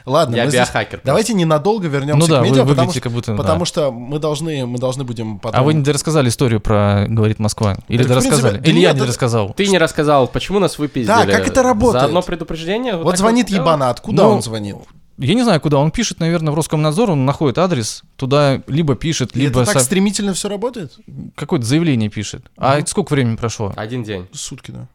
Speaker 1: Ладно,
Speaker 2: Я
Speaker 1: мы здесь-
Speaker 2: биохакер.
Speaker 1: Давайте ненадолго вернемся
Speaker 3: Ну да,
Speaker 1: к
Speaker 3: вы
Speaker 1: медиа, потому,
Speaker 3: выглядите
Speaker 1: что,
Speaker 3: как будто... да.
Speaker 1: потому что мы должны, мы должны будем потом...
Speaker 3: А вы не дорассказали историю про «Говорит Москва»? Или
Speaker 1: Так, в
Speaker 3: дорассказали?
Speaker 1: принципе,
Speaker 3: Или я не рассказал?
Speaker 2: Ты не рассказал, почему нас выпиздили.
Speaker 1: Да, как это работает?
Speaker 2: За одно предупреждение?
Speaker 1: Вот
Speaker 2: так
Speaker 1: звонит ебана, откуда
Speaker 3: Ну,
Speaker 1: он звонит?
Speaker 3: Я не знаю, куда он пишет, наверное, в Роскомнадзор, он находит адрес, туда либо пишет,
Speaker 1: И
Speaker 3: либо
Speaker 1: это так
Speaker 3: со-
Speaker 1: стремительно все работает?
Speaker 3: какое-то заявление пишет. А
Speaker 1: Мгм.
Speaker 3: сколько времени прошло?
Speaker 2: Один день.
Speaker 1: Сутки, да.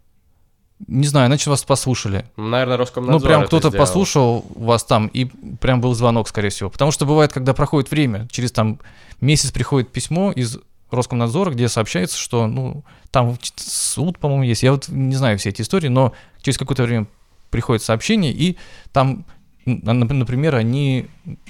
Speaker 3: Не знаю, иначе вас послушали.
Speaker 2: Наверное, Роскомнадзор
Speaker 3: Ну, прям кто-то
Speaker 2: сделал.
Speaker 3: послушал вас там, и прям был звонок, скорее всего. Потому что бывает, когда проходит время, через там месяц приходит письмо из Роскомнадзора, где сообщается, что, ну, там суд, по-моему, есть. Я вот не знаю все эти истории, но через какое-то время приходит сообщение, и там, например, они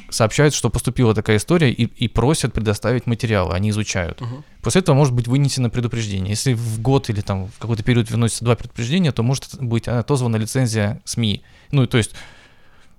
Speaker 3: сообщают, что поступила такая история, и, и просят предоставить материалы, они изучают.
Speaker 1: Мгм.
Speaker 3: После этого может быть вынесено предупреждение. Если в год или там в какой-то период выносится два предупреждения, то может быть отозвана лицензия СМИ. Ну, то есть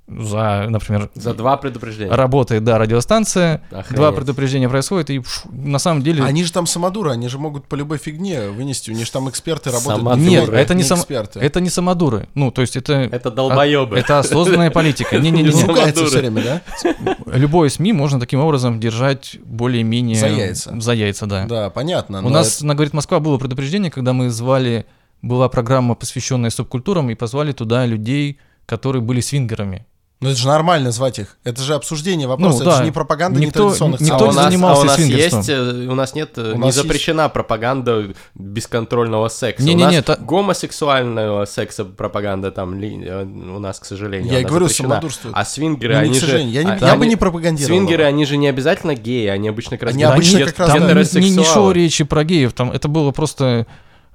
Speaker 3: за, например,
Speaker 2: За два предупреждения.
Speaker 3: работает, да, радиостанция,
Speaker 2: Охренеть.
Speaker 3: два предупреждения происходит, и пш, на самом деле...
Speaker 1: Они же там самодуры, они же могут по любой фигне вынести, у них же там эксперты работают.
Speaker 2: Самодуры.
Speaker 3: Нет, это не, сам...
Speaker 1: эксперты.
Speaker 3: это не самодуры. Ну, то есть это...
Speaker 2: Это долбоебы.
Speaker 3: Это осознанная политика.
Speaker 1: Он
Speaker 3: Не-не-не.
Speaker 1: ругается
Speaker 2: самодуры.
Speaker 1: все время, да?
Speaker 3: Любое СМИ можно таким образом держать более-менее...
Speaker 1: За яйца.
Speaker 3: За яйца, да.
Speaker 1: Да, понятно.
Speaker 3: У нас, на «Говорит Москва» было предупреждение, когда мы звали... Была программа, посвященная субкультурам, и позвали туда людей, которые были свингерами.
Speaker 1: Ну это же нормально звать их. Это же обсуждение вопроса,
Speaker 3: Ну,
Speaker 1: это
Speaker 3: да.
Speaker 1: же не пропаганда
Speaker 3: Никто-
Speaker 1: нетрадиционных
Speaker 3: никто
Speaker 2: а
Speaker 3: не занимался
Speaker 2: а у нас
Speaker 3: свингерством.
Speaker 2: есть, э, у нас нет, э,
Speaker 1: У
Speaker 2: не
Speaker 1: нас
Speaker 2: запрещена пропаганда бесконтрольного секса.
Speaker 3: Не-не-не,
Speaker 2: у нас
Speaker 3: та-
Speaker 2: гомосексуального секса пропаганда там ли- э, у нас, к сожалению,
Speaker 1: Я и говорю,
Speaker 2: запрещена. А свингеры,
Speaker 1: Ну, не,
Speaker 2: они же...
Speaker 1: я, не-
Speaker 2: а-
Speaker 1: я бы
Speaker 2: они-
Speaker 1: не пропагандировал.
Speaker 2: Свингеры, они же не обязательно геи, они обычно как раз...
Speaker 1: Они обычно как раз-
Speaker 3: Там не,
Speaker 2: гетеросексуалы.
Speaker 3: не шло речи про геев, там это было просто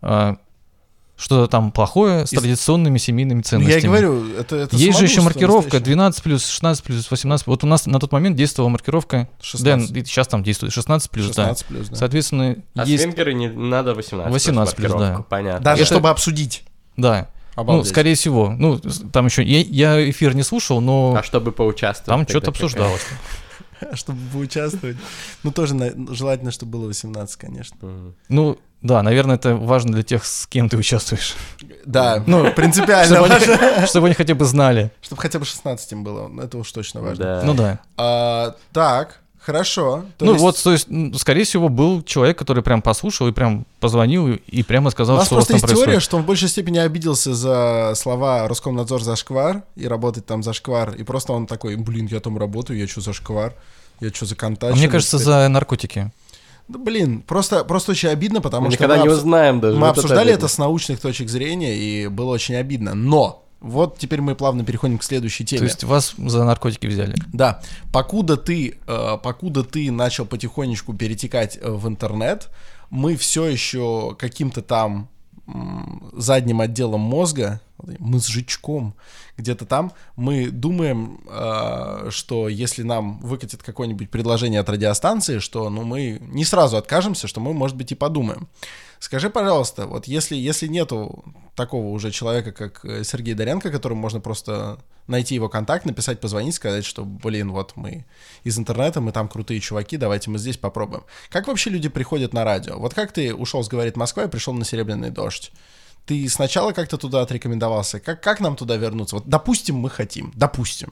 Speaker 3: а, что-то там плохое с традиционными семейными
Speaker 1: Ну,
Speaker 3: ценностями.
Speaker 1: я и говорю, это, это
Speaker 3: Есть же еще маркировка
Speaker 1: настоящее.
Speaker 3: 12 плюс, 16 плюс, 18. Вот у нас на тот момент действовала маркировка,
Speaker 1: 16.
Speaker 3: Дэн, и сейчас там действует 16 плюс,
Speaker 1: 16 плюс, да.
Speaker 3: да. Соответственно,
Speaker 2: А
Speaker 3: есть,
Speaker 2: свингеры не надо 18.
Speaker 3: 18 плюс, да.
Speaker 2: Понятно.
Speaker 1: Даже
Speaker 3: Это-
Speaker 1: чтобы обсудить.
Speaker 3: да. Ну,
Speaker 1: Обалдеть.
Speaker 3: скорее всего. Ну, там еще, я, я эфир не слушал, но
Speaker 2: А чтобы поучаствовать?
Speaker 3: там что-то обсуждалось.
Speaker 1: Чтобы поучаствовать. Ну, тоже желательно, чтобы было 18, конечно.
Speaker 3: Ну, да, наверное, это важно для тех, с кем ты участвуешь.
Speaker 1: Да,
Speaker 3: Ну,
Speaker 1: принципиально
Speaker 3: Чтобы
Speaker 1: важно.
Speaker 3: они, чтобы они хотя бы знали.
Speaker 1: Чтобы хотя бы 16 им было. Это уж точно важно.
Speaker 2: Да.
Speaker 3: Ну да.
Speaker 1: А, так, хорошо. То
Speaker 3: ну
Speaker 1: есть
Speaker 3: вот, то есть, скорее всего, был человек, который прям послушал и прям позвонил и, прямо
Speaker 1: У
Speaker 3: сказал,
Speaker 1: нас
Speaker 3: что у вас
Speaker 1: просто
Speaker 3: там
Speaker 1: есть теория,
Speaker 3: происходит.
Speaker 1: что он в большей степени обиделся за слова Роскомнадзор за шквар и работать там за шквар. И просто он такой, блин, я там работаю, я что за шквар? Я что за
Speaker 3: А
Speaker 1: контакт?
Speaker 3: мне кажется, за наркотики.
Speaker 1: Да, блин, просто, просто очень обидно, потому
Speaker 2: Мы
Speaker 1: что
Speaker 2: никогда
Speaker 1: мы,
Speaker 2: не узнаем даже.
Speaker 1: мы
Speaker 2: вот
Speaker 1: обсуждали это
Speaker 2: обидно.
Speaker 1: с научных точек зрения, и было очень обидно. Но вот теперь мы плавно переходим к следующей теме.
Speaker 3: То есть вас за наркотики взяли.
Speaker 1: Да, покуда ты, э, покуда ты начал потихонечку перетекать э, в интернет, мы все еще каким-то там м, задним отделом мозга, мозжечком, где-то там, мы думаем, э, что если нам выкатит какое-нибудь предложение от радиостанции, что ну, мы не сразу откажемся, что мы, может быть, и подумаем. Скажи, пожалуйста, вот если, если нету такого уже человека, как э, Сергей Доренко, которому можно просто найти его контакт, написать, позвонить, сказать, что, блин, вот мы из интернета, мы там крутые чуваки, давайте мы здесь попробуем. Как вообще люди приходят на радио? Вот как ты ушел с «Говорит Москва» и пришел на «Серебряный дождь»? Ты сначала как-то туда отрекомендовался? Как, как нам туда вернуться? Вот, допустим, мы хотим. Допустим.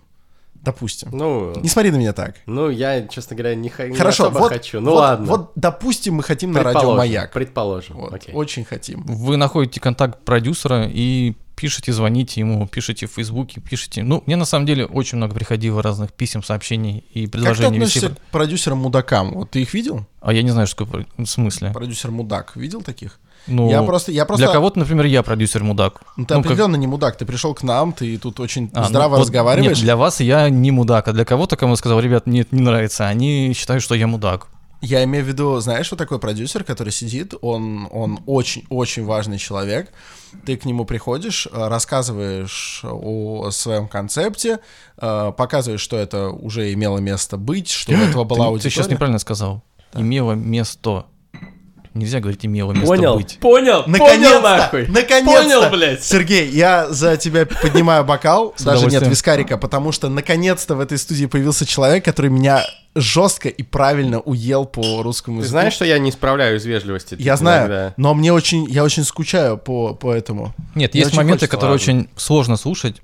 Speaker 1: Допустим.
Speaker 2: Ну,
Speaker 1: Не смотри на меня так.
Speaker 2: ну, я, честно говоря, не, х- не
Speaker 1: Хорошо,
Speaker 2: особо
Speaker 1: вот,
Speaker 2: хочу. Ну
Speaker 1: вот-
Speaker 2: ладно.
Speaker 1: Вот, допустим, мы хотим на радио
Speaker 2: Предположим,
Speaker 1: «Маяк».
Speaker 2: Предположим.
Speaker 1: Вот,
Speaker 2: окей.
Speaker 1: очень хотим.
Speaker 3: Вы находите контакт продюсера и пишете, звоните ему, пишете в Фейсбуке, пишете. Ну, мне на самом деле очень много приходило разных писем, сообщений и
Speaker 1: Как ты
Speaker 3: предложений.
Speaker 1: относишься
Speaker 3: вести-
Speaker 1: к продюсерам-мудакам? Вот ты их видел?
Speaker 3: А я не знаю, что такое в смысле.
Speaker 1: Продюсер-мудак. Видел таких?
Speaker 3: Ну,
Speaker 1: я просто... Я просто...
Speaker 3: Для кого-то, например, я продюсер мудак.
Speaker 1: Ну, ты
Speaker 3: Ну, как-
Speaker 1: определенно не мудак. Ты пришел к нам, ты тут очень
Speaker 3: А, ну,
Speaker 1: здраво
Speaker 3: вот
Speaker 1: разговариваешь.
Speaker 3: Нет, для вас я не мудак, а для кого-то, кому я сказал, ребят, нет, не нравится, они считают, что я мудак.
Speaker 1: Я имею в виду, знаешь, вот такой продюсер, который сидит, он, он очень-очень важный человек. Ты к нему приходишь, э, рассказываешь о своем концепте, э, показываешь, что это уже имело место быть, что у этого была
Speaker 3: ты,
Speaker 1: аудитория.
Speaker 3: ты сейчас неправильно сказал. Имело место. Нельзя говорить имело место
Speaker 2: Понял,
Speaker 3: быть.
Speaker 2: понял, понял
Speaker 1: Наконец-то!
Speaker 2: нахуй.
Speaker 1: Наконец-то!
Speaker 2: Понял, блядь.
Speaker 1: Сергей, я за тебя поднимаю бокал,
Speaker 3: С
Speaker 1: даже нет вискарика, потому что наконец-то в этой студии появился человек, который меня жестко и правильно уел по русскому
Speaker 2: Ты
Speaker 1: языку.
Speaker 2: знаешь, что я не справляюсь из вежливости?
Speaker 1: Я знаю,
Speaker 2: иногда?
Speaker 1: но мне очень, я очень скучаю по, по этому.
Speaker 3: Нет,
Speaker 1: Мне
Speaker 3: есть моменты,
Speaker 1: хочется,
Speaker 3: которые
Speaker 2: ладно.
Speaker 3: очень сложно слушать,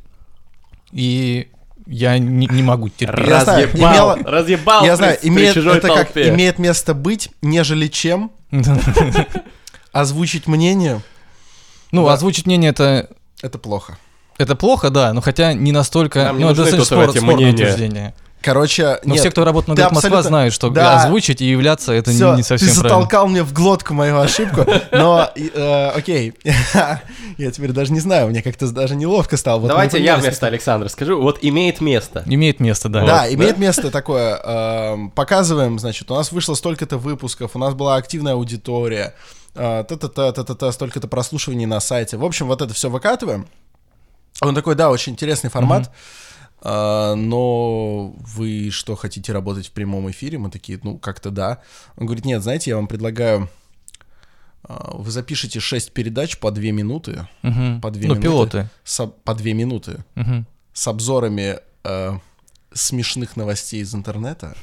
Speaker 3: и я не, не могу терпеть.
Speaker 1: Я знаю,
Speaker 2: Разъебал,
Speaker 1: имело-
Speaker 2: разъебал
Speaker 1: я знаю,
Speaker 2: при
Speaker 1: имеет, это как
Speaker 2: толпе.
Speaker 1: имеет место быть, нежели чем озвучить мнение,
Speaker 3: Ну,
Speaker 1: Да.
Speaker 3: озвучить мнение это
Speaker 1: это плохо.
Speaker 3: это плохо, да, но хотя не настолько.
Speaker 2: Нам не
Speaker 3: ну, это
Speaker 2: нужны
Speaker 3: достаточно
Speaker 2: тут
Speaker 3: спор-
Speaker 2: мнения.
Speaker 1: Короче,
Speaker 3: Но
Speaker 1: нет,
Speaker 3: все, кто работает на Говорит Москва,
Speaker 1: абсолютно-
Speaker 3: знают, что
Speaker 1: Да.
Speaker 3: озвучить и являться это не-
Speaker 1: Всё,
Speaker 3: не совсем
Speaker 1: ты
Speaker 3: правильно.
Speaker 1: затолкал мне в глотку мою ошибку, но, э, окей, я теперь даже не знаю, мне как-то даже неловко стало. Вот
Speaker 2: Давайте я вместо Александра скажу. Вот имеет место.
Speaker 3: Имеет место, да.
Speaker 1: Да,
Speaker 2: Вот,
Speaker 1: имеет
Speaker 2: да?
Speaker 1: место такое. эм, Показываем, значит, у нас вышло столько-то выпусков, у нас была активная аудитория, э, та-та-та, та-та-та, столько-то прослушиваний на сайте. В общем, вот это все выкатываем. Он такой, да, очень интересный формат. э, но вы что, хотите работать в прямом эфире? Мы такие, ну, как-то да. Он говорит, нет, знаете, я вам предлагаю, э, вы запишите 6 передач по 2 минуты,
Speaker 3: Мгм.
Speaker 1: по 2
Speaker 3: Ну,
Speaker 1: минуты.
Speaker 3: пилоты.
Speaker 1: с- по 2 минуты
Speaker 3: Мгм.
Speaker 1: с обзорами э, смешных новостей из интернета.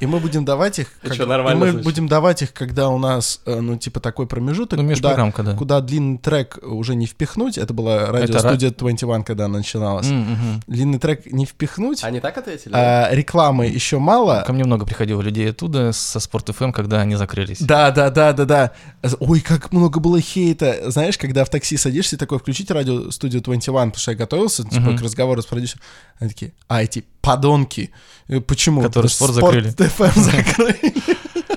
Speaker 1: И мы будем давать их,
Speaker 2: Это
Speaker 1: как- и
Speaker 2: нормально
Speaker 1: мы
Speaker 2: звучит?
Speaker 1: будем давать их, когда у нас, э, ну, типа, такой промежуток,
Speaker 3: Ну,
Speaker 1: куда,
Speaker 3: да.
Speaker 1: куда длинный трек уже не впихнуть. Это была радиостудия 21, когда она начиналась.
Speaker 3: М, мгм.
Speaker 1: Длинный трек не впихнуть,
Speaker 2: Они так ответили?
Speaker 1: а рекламы еще мало.
Speaker 3: Ко мне много приходило людей оттуда со Спорт ФМ, когда они закрылись.
Speaker 1: Да, да, да, да, да. Ой, как много было хейта. Знаешь, когда в такси садишься, такой, включить радио студию 21, потому что я готовился, типа,
Speaker 3: Мгм.
Speaker 1: к разговору с продюсером. Они такие, а эти подонки. Э, Почему?
Speaker 3: Которые
Speaker 1: Потому что
Speaker 3: спорт закрыли.
Speaker 1: FM закрыли.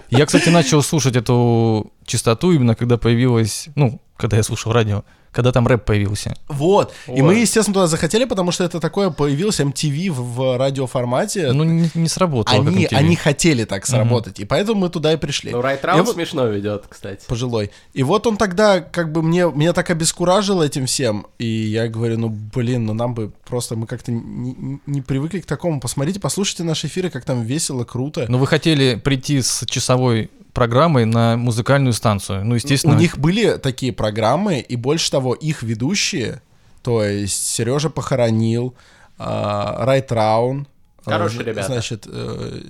Speaker 3: Я, кстати, начал слушать эту частоту именно когда появилась, ну, когда я слушал радио, когда там рэп появился.
Speaker 1: Вот. И
Speaker 2: Вот.
Speaker 1: мы, естественно, туда захотели, потому что это такое появилось MTV в, в радиоформате.
Speaker 3: Ну, не, не сработало. как
Speaker 1: они,
Speaker 3: MTV.
Speaker 1: они хотели так сработать, и поэтому мы туда и пришли.
Speaker 2: Ну, Райт Раун смешно ведет, кстати.
Speaker 1: пожилой. И вот он тогда как бы мне, меня так обескуражил этим всем, и я говорю, ну блин, ну нам бы просто, мы как-то не, не привыкли к такому. Посмотрите, послушайте наши эфиры, как там весело, круто.
Speaker 3: Но вы хотели прийти с часовой программой на музыкальную станцию. Ну, естественно.
Speaker 1: У них были такие программы, и больше того, их ведущие, то есть Сережа похоронил, а, Райт Раун, а,
Speaker 2: Хорошие ребята.
Speaker 1: Значит, э,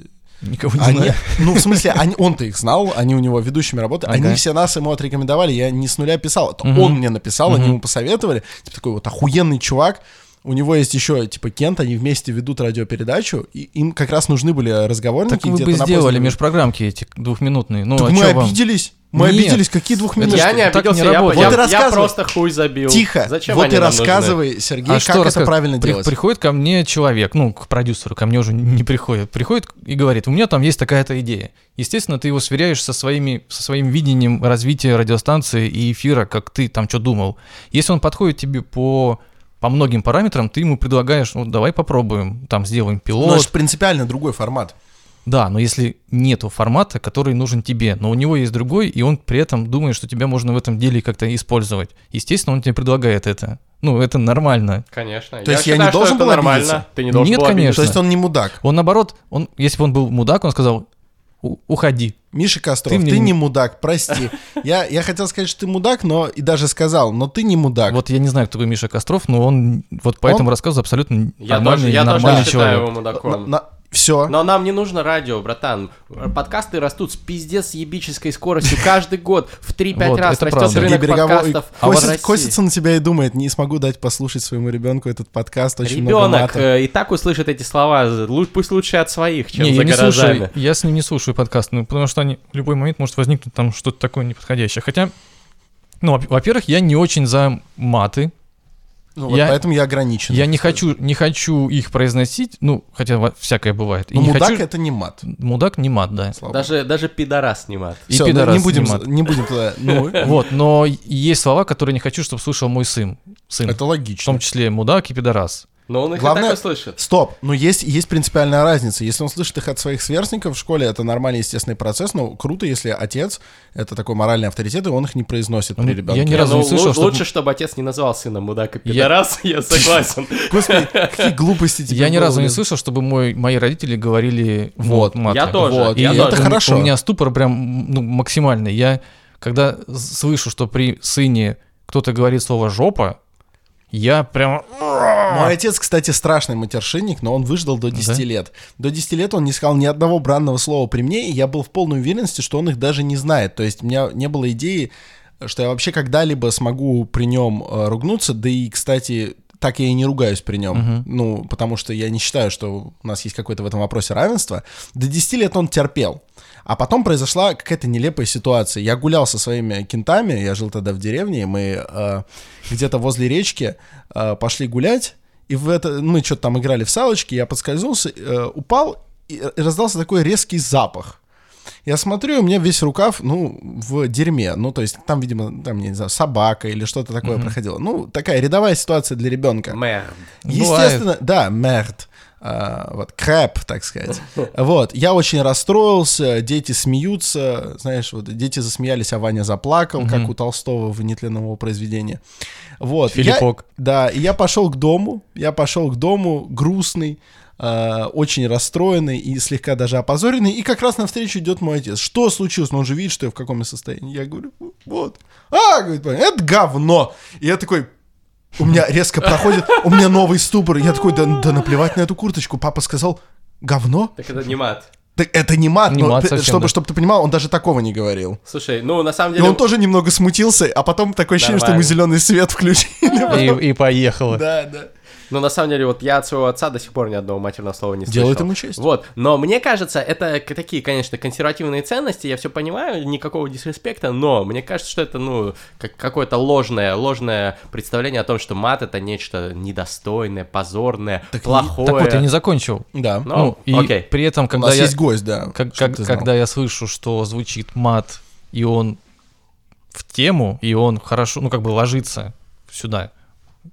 Speaker 3: Никого не
Speaker 1: они,
Speaker 3: знаю.
Speaker 1: ну, в смысле, они, он-то их знал, они у него ведущими работали,
Speaker 3: Ага.
Speaker 1: они все нас ему отрекомендовали, я не с нуля писал, это
Speaker 3: Мгм.
Speaker 1: он мне написал, они
Speaker 3: Мгм.
Speaker 1: ему посоветовали, типа такой вот охуенный чувак, у него есть еще, типа, Кент, они вместе ведут радиопередачу, и им как раз нужны были разговорники
Speaker 3: Так вы бы сделали
Speaker 1: позднем-
Speaker 3: межпрограммки эти двухминутные. Ну,
Speaker 1: Так
Speaker 3: а
Speaker 1: мы
Speaker 3: вам?
Speaker 1: обиделись, мы
Speaker 3: Нет.
Speaker 1: обиделись, какие двухминутки?
Speaker 2: Я не обиделся,
Speaker 3: не
Speaker 2: я, я-
Speaker 1: Вот и
Speaker 2: я
Speaker 1: рассказывай.
Speaker 2: просто хуй забил.
Speaker 1: Тихо,
Speaker 2: Зачем
Speaker 1: вот и
Speaker 2: нам нужны?
Speaker 1: рассказывай, Сергей,
Speaker 3: А что
Speaker 1: как это
Speaker 3: рассказывать?
Speaker 1: правильно
Speaker 3: При-
Speaker 1: делать.
Speaker 3: Приходит ко мне человек, ну, к продюсеру, ко мне уже не приходит. Приходит и говорит, у меня там есть такая-то идея. Естественно, ты его сверяешь со, своими, со своим видением развития радиостанции и эфира, как ты там что думал. Если он подходит тебе по, по многим параметрам, ты ему предлагаешь, ну, давай попробуем, там сделаем
Speaker 1: Ну,
Speaker 3: пилот.
Speaker 1: это же принципиально другой формат.
Speaker 3: Да, но если нету формата, который нужен тебе, но у него есть другой, и он при этом думает, что тебя можно в этом деле как-то использовать. Естественно, он тебе предлагает это. Ну, это нормально.
Speaker 2: Конечно.
Speaker 1: То есть я не
Speaker 2: считаю, что
Speaker 1: должен
Speaker 2: это
Speaker 1: был
Speaker 2: нормально.
Speaker 1: обидеться?
Speaker 2: Ты не должен
Speaker 3: Нет,
Speaker 2: был
Speaker 3: конечно.
Speaker 2: обидеться.
Speaker 1: То есть он не мудак.
Speaker 3: Он наоборот, он, если бы он был мудак, он сказал, «У- уходи.
Speaker 1: Миша Костров,
Speaker 3: Ты
Speaker 1: ты,
Speaker 3: мне
Speaker 1: не
Speaker 3: не-
Speaker 1: мудак, прости. Я, я хотел сказать, что ты мудак, но и даже сказал, но ты не мудак.
Speaker 3: Вот я не знаю, кто такой Миша Костров, но он вот по
Speaker 1: Он-
Speaker 3: этому рассказу абсолютно
Speaker 2: Я
Speaker 3: нормальный,
Speaker 2: тоже, я тоже
Speaker 3: нормальный
Speaker 2: считаю
Speaker 3: человек.
Speaker 2: его мудаком.
Speaker 1: Все.
Speaker 2: Но нам не нужно радио, братан. Подкасты растут с пиздец ебической скоростью каждый год. В 3-5
Speaker 3: Вот,
Speaker 2: раз растет
Speaker 3: правда.
Speaker 2: рынок подкастов
Speaker 3: А
Speaker 2: России.
Speaker 1: косится на тебя и думает, не смогу дать послушать своему ребенку этот подкаст, очень много
Speaker 2: Ребенок э, и так услышит эти слова, пусть лучше от своих, чем
Speaker 3: Не,
Speaker 2: за
Speaker 3: я не
Speaker 2: гаражами.
Speaker 3: слушаю, я с ним не слушаю подкаст, ну, потому что они, в любой момент может возникнуть там что-то такое неподходящее. Хотя, ну, во- во-первых, я не очень за маты,
Speaker 1: Ну, вот
Speaker 3: я-
Speaker 1: поэтому я ограничен.
Speaker 3: я не хочу, не хочу их произносить, ну, хотя всякое бывает. И
Speaker 1: Но
Speaker 3: не
Speaker 1: мудак
Speaker 3: хочу-
Speaker 1: это не мат.
Speaker 3: Мудак не мат, да.
Speaker 1: слава
Speaker 2: Даже, даже пидорас снимат.
Speaker 3: И
Speaker 1: Всё, ну,
Speaker 3: пидорас
Speaker 1: не будем,
Speaker 3: не мат.
Speaker 1: не будем туда. Ну,
Speaker 3: Вот, но есть слова, которые не хочу, чтобы слушал мой сын. Сын.
Speaker 1: это
Speaker 3: В
Speaker 1: логично.
Speaker 3: том числе мудак и пидорас.
Speaker 2: Но он их
Speaker 1: Главное-
Speaker 2: и так услышит.
Speaker 1: Стоп, но есть, есть принципиальная разница. Если он слышит их от своих сверстников в школе, это нормальный естественный процесс, но круто, если отец — это такой моральный авторитет, и он их не произносит
Speaker 3: Ну,
Speaker 1: при
Speaker 3: я
Speaker 1: ребенке.
Speaker 3: ни
Speaker 2: Не,
Speaker 3: разу
Speaker 2: ну,
Speaker 3: не слышал,
Speaker 2: лу-
Speaker 3: чтобы-
Speaker 2: Лучше, чтобы отец не назвал сына мудак и
Speaker 3: Я-
Speaker 2: пидорас, я согласен.
Speaker 1: Господи, какие глупости тебе
Speaker 3: Я ни разу не слышал, чтобы мой, мои родители говорили
Speaker 1: Вот,
Speaker 3: вот, маты.
Speaker 2: я тоже,
Speaker 3: И
Speaker 2: я
Speaker 1: это хорошо.
Speaker 3: У меня ступор прям ну, максимальный. Я когда слышу, что при сыне кто-то говорит слово «жопа», я прям...
Speaker 1: Мой отец, кстати, страшный матершинник, но он выждал до 10
Speaker 3: Да?
Speaker 1: лет. До 10 лет он не сказал ни одного бранного слова при мне, и я был в полной уверенности, что он их даже не знает. То есть у меня не было идеи, что я вообще когда-либо смогу при нем э, ругнуться, да и, кстати, так я и не ругаюсь при нем.
Speaker 3: Мгм.
Speaker 1: Ну, потому что я не считаю, что у нас есть какое-то в этом вопросе равенство. До 10 лет он терпел. А потом произошла какая-то нелепая ситуация. Я гулял со своими кентами, я жил тогда в деревне, и мы э, где-то возле речки э, пошли гулять, и в это, мы что-то там играли в салочки, я подскользнулся, э, упал, и, и раздался такой резкий запах. Я смотрю, у меня весь рукав, ну, в дерьме. Ну, то есть там, видимо, там, не знаю, собака или что-то такое проходило. Ну, такая рядовая ситуация для ребенка.
Speaker 2: Мэр.
Speaker 1: Естественно, да, мерт. А, вот, крэп, так сказать. Вот, я очень расстроился, дети смеются, знаешь, вот дети засмеялись, а Ваня заплакал, как у Толстого в нетленном его произведении. Вот, я-
Speaker 3: Филиппок.
Speaker 1: да, и я пошел к дому, я пошел к дому грустный, э, очень расстроенный и слегка даже опозоренный, и как раз навстречу идет мой отец. Что случилось? Ну, он же видит, что я в каком я состоянии. Я говорю, вот. А, говорит, «Ваня, это говно. И я такой, у меня резко проходит, у меня новый ступор. Я такой, да, да наплевать на эту курточку. Папа сказал, говно?
Speaker 2: Так это не мат.
Speaker 1: Так это не мат,
Speaker 3: Не
Speaker 1: но,
Speaker 3: мат совсем,
Speaker 1: чтобы,
Speaker 3: да.
Speaker 1: чтобы ты понимал, он даже такого не говорил.
Speaker 2: Слушай, ну на самом
Speaker 1: И
Speaker 2: деле...
Speaker 1: он тоже немного смутился, а потом такое ощущение, что ему
Speaker 2: Нормально.
Speaker 1: зеленый свет включили.
Speaker 3: И, и поехала.
Speaker 1: Да, да.
Speaker 2: Ну, на самом деле, вот я от своего отца до сих пор ни одного матерного слова не слышал.
Speaker 1: Делает ему честь.
Speaker 2: Вот, но мне кажется, это такие, конечно, консервативные ценности, я все понимаю, никакого дисреспекта, но мне кажется, что это, ну, как какое-то ложное, ложное представление о том, что мат это нечто недостойное, позорное, плохое.
Speaker 3: Так вот, я не закончил.
Speaker 1: Да.
Speaker 2: Ну,
Speaker 3: Ну, и
Speaker 2: окей.
Speaker 3: при этом,
Speaker 1: У
Speaker 3: когда
Speaker 1: нас
Speaker 3: я,
Speaker 1: есть гость, да.
Speaker 3: как- как- когда я слышу, что звучит мат, и он в тему, и он хорошо, ну, как бы ложится сюда,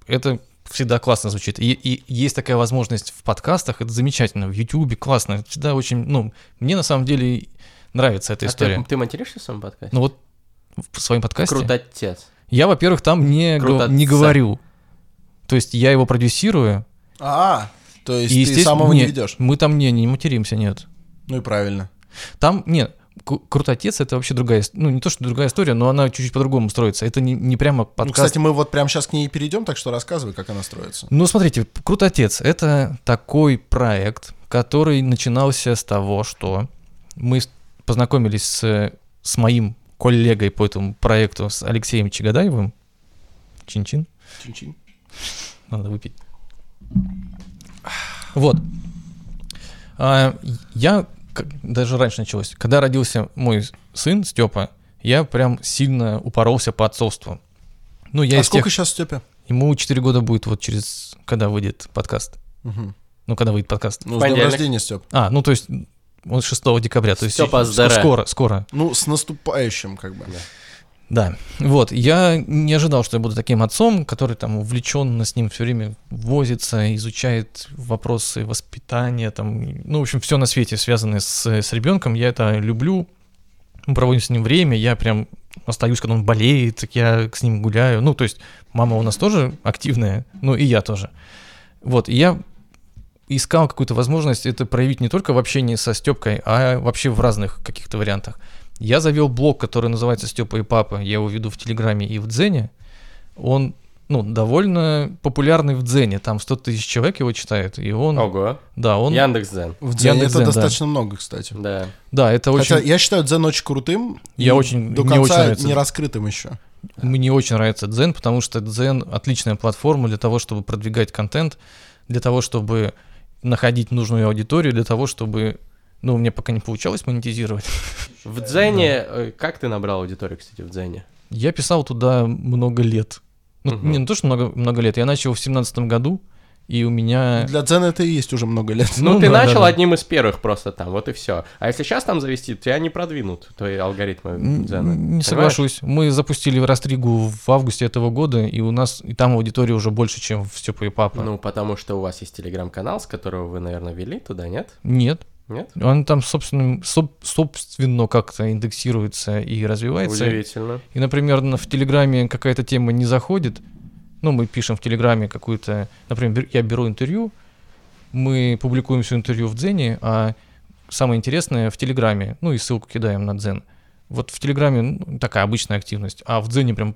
Speaker 3: это всегда классно звучит. И, и есть такая возможность в подкастах, это замечательно, в Ютубе классно, всегда очень, ну, мне на самом деле нравится эта
Speaker 2: А
Speaker 3: история.
Speaker 2: ты, ты материшься в своем подкасте?
Speaker 3: Ну вот в своем подкасте
Speaker 2: Крутотец.
Speaker 3: я, во-первых, там не, не говорю. То есть я его продюсирую,
Speaker 1: А, то есть
Speaker 3: и,
Speaker 1: ты самого не
Speaker 3: нет,
Speaker 1: ведешь.
Speaker 3: мы там не, не материмся, нет.
Speaker 1: Ну и правильно.
Speaker 3: Там, нет, Крутотец это вообще другая, ну не то, что другая история, но она чуть-чуть по-другому строится. Это не, не прямо
Speaker 1: Ну,
Speaker 3: подкаст.
Speaker 1: кстати, мы вот прямо сейчас к ней перейдем, так что рассказывай, как она строится.
Speaker 3: Ну, смотрите, Крутотец — это такой проект, который начинался с того, что мы познакомились с, с моим коллегой по этому проекту, с Алексеем Чагадаевым. Чин-чин.
Speaker 1: Чин-чин.
Speaker 3: Надо выпить. Вот. А, я как- даже раньше началось. Когда родился мой сын Степа, я прям сильно упоролся по отцовству. Ну, я
Speaker 1: а сколько
Speaker 3: тех...
Speaker 1: сейчас Степе?
Speaker 3: Ему 4 года будет вот через... Когда выйдет подкаст?
Speaker 1: Угу.
Speaker 3: Ну, когда выйдет подкаст?
Speaker 1: Ну, с днем рождения, Степ.
Speaker 3: А, ну, то есть он 6 декабря, то есть
Speaker 2: здоровья.
Speaker 3: скоро, скоро.
Speaker 1: Ну, с наступающим, как бы.
Speaker 3: Да, вот, я не ожидал, что я буду таким отцом, который там увлеченно с ним все время возится, изучает вопросы воспитания, там, ну, в общем, все на свете, связанное с, с ребенком, я это люблю, мы проводим с ним время, я прям остаюсь, когда он болеет, так я с ним гуляю, ну, то есть мама у нас тоже активная, ну, и я тоже. Вот, и я искал какую-то возможность это проявить не только в общении со Степкой, а вообще в разных каких-то вариантах. Я завел блог, который называется Степа и Папа. Я его веду в Телеграме и в Дзене. Он ну, довольно популярный в Дзене. Там 100 тысяч человек его читает. И он,
Speaker 2: Ого.
Speaker 3: да, он,
Speaker 2: Яндекс.Дзен.
Speaker 1: В Дзене это
Speaker 3: Яндекс.Дзен, да.
Speaker 1: достаточно много, кстати.
Speaker 2: Да.
Speaker 3: да, это очень,
Speaker 1: Хотя я считаю Дзен очень крутым.
Speaker 3: Я очень-
Speaker 1: До
Speaker 3: мне очень
Speaker 1: конца
Speaker 3: нравится.
Speaker 1: не раскрытым еще.
Speaker 3: мне очень нравится Дзен, потому что Дзен отличная платформа для того, чтобы продвигать контент, для того, чтобы находить нужную аудиторию, для того, чтобы, ну, у меня пока не получалось монетизировать.
Speaker 2: В Дзене, э, как ты набрал аудиторию, кстати, в Дзене?
Speaker 3: Я писал туда много лет. Ну,
Speaker 2: Мгм.
Speaker 3: не, не то, что много, много лет. Я начал в семнадцатом году, И у меня...
Speaker 1: Для Дзена это и есть уже много лет.
Speaker 2: Ну,
Speaker 3: Ну
Speaker 2: ты
Speaker 3: да,
Speaker 2: начал
Speaker 3: да, да.
Speaker 2: одним из первых просто там, вот и все. А если сейчас там завести, тебя не продвинут, твои алгоритмы Дзена.
Speaker 3: Не
Speaker 2: Понимаешь?
Speaker 3: соглашусь. Мы запустили Растригу в августе этого года, и у нас и там аудитория уже больше, чем в Степа и Папа.
Speaker 2: Ну, потому что у вас есть телеграм-канал, с которого вы, наверное, вели туда, нет?
Speaker 3: Нет.
Speaker 2: Нет?
Speaker 3: Он там, собственно, соб- собственно как-то индексируется и развивается.
Speaker 2: Удивительно.
Speaker 3: И, например, на- в Телеграме какая-то тема не заходит. Ну, мы пишем в Телеграме какую-то... Например, я беру интервью, мы публикуем все интервью в Дзене, а самое интересное в Телеграме, ну и ссылку кидаем на Дзен. Вот в Телеграме ну, такая обычная активность, а в Дзене прям,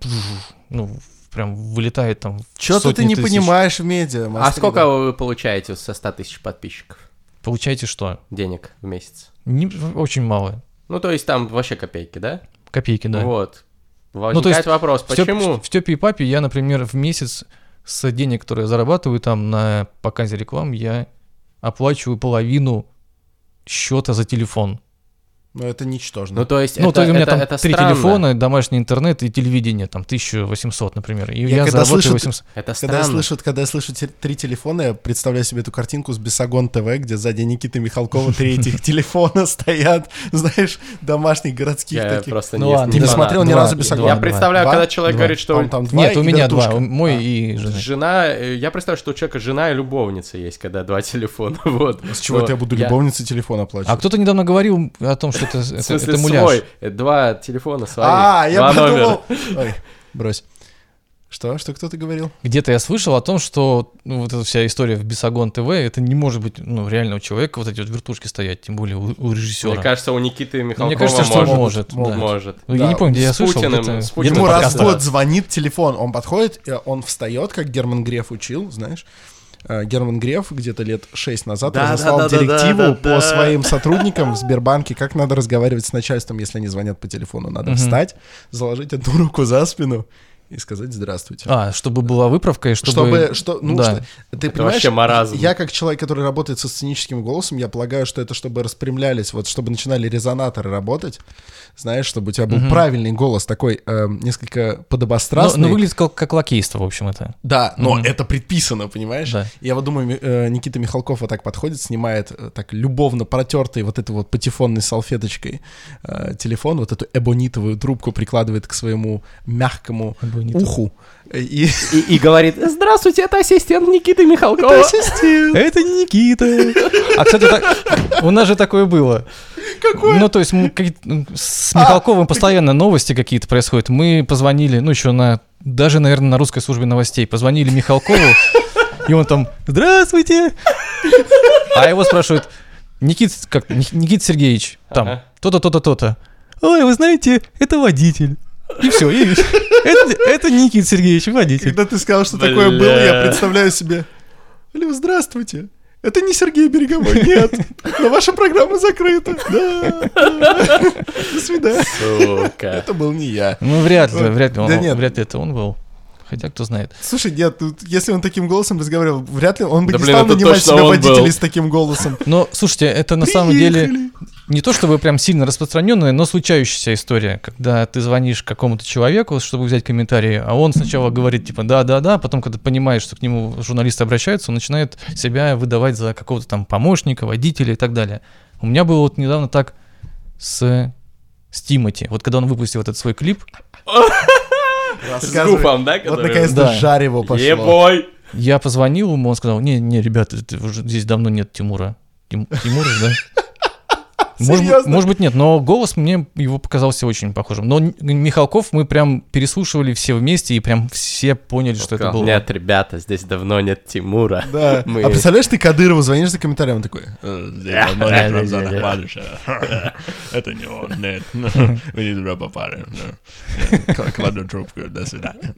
Speaker 3: ну, прям вылетает там
Speaker 1: Что-то ты не
Speaker 3: тысяч.
Speaker 1: понимаешь в медиа.
Speaker 2: А
Speaker 1: Мастрида.
Speaker 2: сколько вы получаете со 100 тысяч подписчиков
Speaker 3: Получаете что?
Speaker 2: денег в месяц?
Speaker 3: Не, очень мало.
Speaker 2: Ну, то есть там вообще копейки, да?
Speaker 3: Копейки, да.
Speaker 2: Вот.
Speaker 3: Ну,
Speaker 2: Возникает
Speaker 3: то есть
Speaker 2: вопрос, почему?
Speaker 3: В Степе и Папе я, например, в месяц с денег, которые я зарабатываю там на показе реклам, я оплачиваю половину счета за телефон.
Speaker 1: Ну, это ничтожно.
Speaker 2: Ну, то есть
Speaker 3: ну,
Speaker 2: это,
Speaker 3: то есть у меня
Speaker 2: это-
Speaker 3: там
Speaker 2: это
Speaker 3: три
Speaker 2: странно.
Speaker 3: телефона, домашний интернет и телевидение, там 1800, например. И
Speaker 1: Я
Speaker 3: я,
Speaker 1: когда слышу-
Speaker 3: 800.
Speaker 2: Это
Speaker 1: Когда
Speaker 2: странно.
Speaker 1: я, слышу, когда я слышу три телефона, я представляю себе эту картинку с Бесогон ТВ, где сзади Никиты Михалкова три этих телефона стоят, знаешь, домашних городских
Speaker 2: Я
Speaker 1: таких.
Speaker 2: просто
Speaker 3: Ну
Speaker 2: не,
Speaker 1: не смотрел ни разу Бесогон?
Speaker 2: Я представляю, когда человек говорит, что
Speaker 1: там два
Speaker 3: Нет, у меня два, мой
Speaker 1: А.
Speaker 3: и жена.
Speaker 2: Жена, э, я представляю, что у человека жена и любовница есть, когда два телефона, вот.
Speaker 1: С чего это я буду любовнице телефон
Speaker 3: А
Speaker 1: оплачивать?
Speaker 3: кто-то недавно говорил о том, что это,
Speaker 2: В
Speaker 3: это,
Speaker 2: смысле,
Speaker 3: это муляж.
Speaker 2: свой, э, два телефона своих,
Speaker 1: А, я
Speaker 2: два номера.
Speaker 1: подумал... Ой, брось. Что? Что кто-то говорил?
Speaker 3: Где-то я слышал о том, что ну, вот эта вся история в Бесогон ТВ, это не может быть ну, реального человека, вот эти вот вертушки стоять, тем более у, у режиссера.
Speaker 2: Мне кажется, у Никиты Михалкова
Speaker 3: Мне кажется, что
Speaker 2: может.
Speaker 3: может.
Speaker 1: могут.
Speaker 3: да.
Speaker 2: Может.
Speaker 1: Да,
Speaker 3: я не помню, где я
Speaker 2: с
Speaker 3: слышал.
Speaker 2: Путиным- с Путиным
Speaker 1: Ему раз в год звонит телефон, он подходит, и он встает, как Герман Греф учил, знаешь. Э, Герман Греф где-то лет 6 назад
Speaker 2: Да,
Speaker 1: разослал
Speaker 2: да, да,
Speaker 1: директиву
Speaker 2: да, да,
Speaker 1: по
Speaker 2: да.
Speaker 1: своим сотрудникам в Сбербанке, как надо разговаривать с начальством, если они звонят по телефону. Надо встать, заложить одну руку за спину и сказать «здравствуйте».
Speaker 3: А, чтобы была выправка и чтобы...
Speaker 1: Чтобы, что, ну,
Speaker 3: да.
Speaker 1: что, ты
Speaker 2: Это
Speaker 1: понимаешь,
Speaker 2: вообще маразм.
Speaker 1: я как человек, который работает со сценическим голосом, я полагаю, что это чтобы распрямлялись, вот чтобы начинали резонаторы работать, знаешь, чтобы у тебя был
Speaker 3: Мгм.
Speaker 1: правильный голос, такой э, несколько подобострастный.
Speaker 3: но выглядит как, как лакейство, в общем, это.
Speaker 1: Да, но
Speaker 3: Мгм.
Speaker 1: это предписано, понимаешь?
Speaker 3: Да.
Speaker 1: Я вот думаю, э, Никита Михалков вот так подходит, снимает э, так любовно протертый вот этой вот патефонной салфеточкой э, телефон, вот эту эбонитовую трубку прикладывает к своему мягкому
Speaker 3: Эбонитовый.
Speaker 1: уху. И...
Speaker 2: И, и говорит, здравствуйте, это ассистент Никиты Михалкова.
Speaker 3: Это не Никита. А, кстати, так- у нас же такое было.
Speaker 1: Какое?
Speaker 3: Ну, то есть мы какие- м, с Михалковым постоянно новости какие-то происходят. Мы позвонили, ну, еще на... Даже, наверное, на русской службе новостей. Позвонили Михалкову, и он там «Здравствуйте!» А его спрашивают «Никит, как, Ник- Никит Сергеевич, там,
Speaker 2: Ага.
Speaker 3: то-то, то-то, то-то». «Ой, вы знаете, это водитель». И все, и это, это Никит Сергеевич, водитель.
Speaker 1: Когда ты сказал, что такое было, я
Speaker 2: Бля.
Speaker 1: представляю себе. Алло, здравствуйте. Это не Сергей Береговой, нет. Но ваша программа закрыта. Да. да. До свидания.
Speaker 2: Сука.
Speaker 1: Это был не я.
Speaker 3: Ну, вряд ли, вряд ли, он,
Speaker 1: Да нет.
Speaker 3: вряд ли это он был. Хотя, кто знает.
Speaker 1: Слушай, нет, тут, если он таким голосом разговаривал, вряд ли он бы
Speaker 2: Да,
Speaker 1: не
Speaker 2: блин,
Speaker 1: стал нанимать
Speaker 2: он
Speaker 1: водителей
Speaker 2: был.
Speaker 1: с таким голосом.
Speaker 3: Но, слушайте, это на самом деле
Speaker 1: Приехали.
Speaker 3: Не то чтобы прям сильно распространенная, но случающаяся история, когда ты звонишь какому-то человеку, чтобы взять комментарии, а он сначала говорит типа да-да-да, потом, когда понимаешь, что к нему журналисты обращаются, он начинает себя выдавать за какого-то там помощника, водителя и так далее. У меня было вот недавно так с, с Тимати. Вот когда он выпустил этот свой клип,
Speaker 2: С гуфом, да?
Speaker 1: Вот наконец-то
Speaker 3: Да.
Speaker 1: жарево пошло.
Speaker 2: Ебой!
Speaker 3: я позвонил ему, он сказал, не-не, ребята, это уже здесь давно нет Тимура. Тим- Тимур, же, да? Может
Speaker 1: Серьезно?
Speaker 3: может быть, нет, но голос мне его показался очень похожим. Но Михалков мы прям переслушивали все вместе и прям все поняли, что это было.
Speaker 2: Нет, ребята, здесь давно нет Тимура.
Speaker 1: Да.
Speaker 2: Мы-
Speaker 1: А представляешь, ты Кадырову звонишь за комментарием, он такой...
Speaker 4: Это не он, нет. Вы не туда попали. Кладу трубку, до свидания.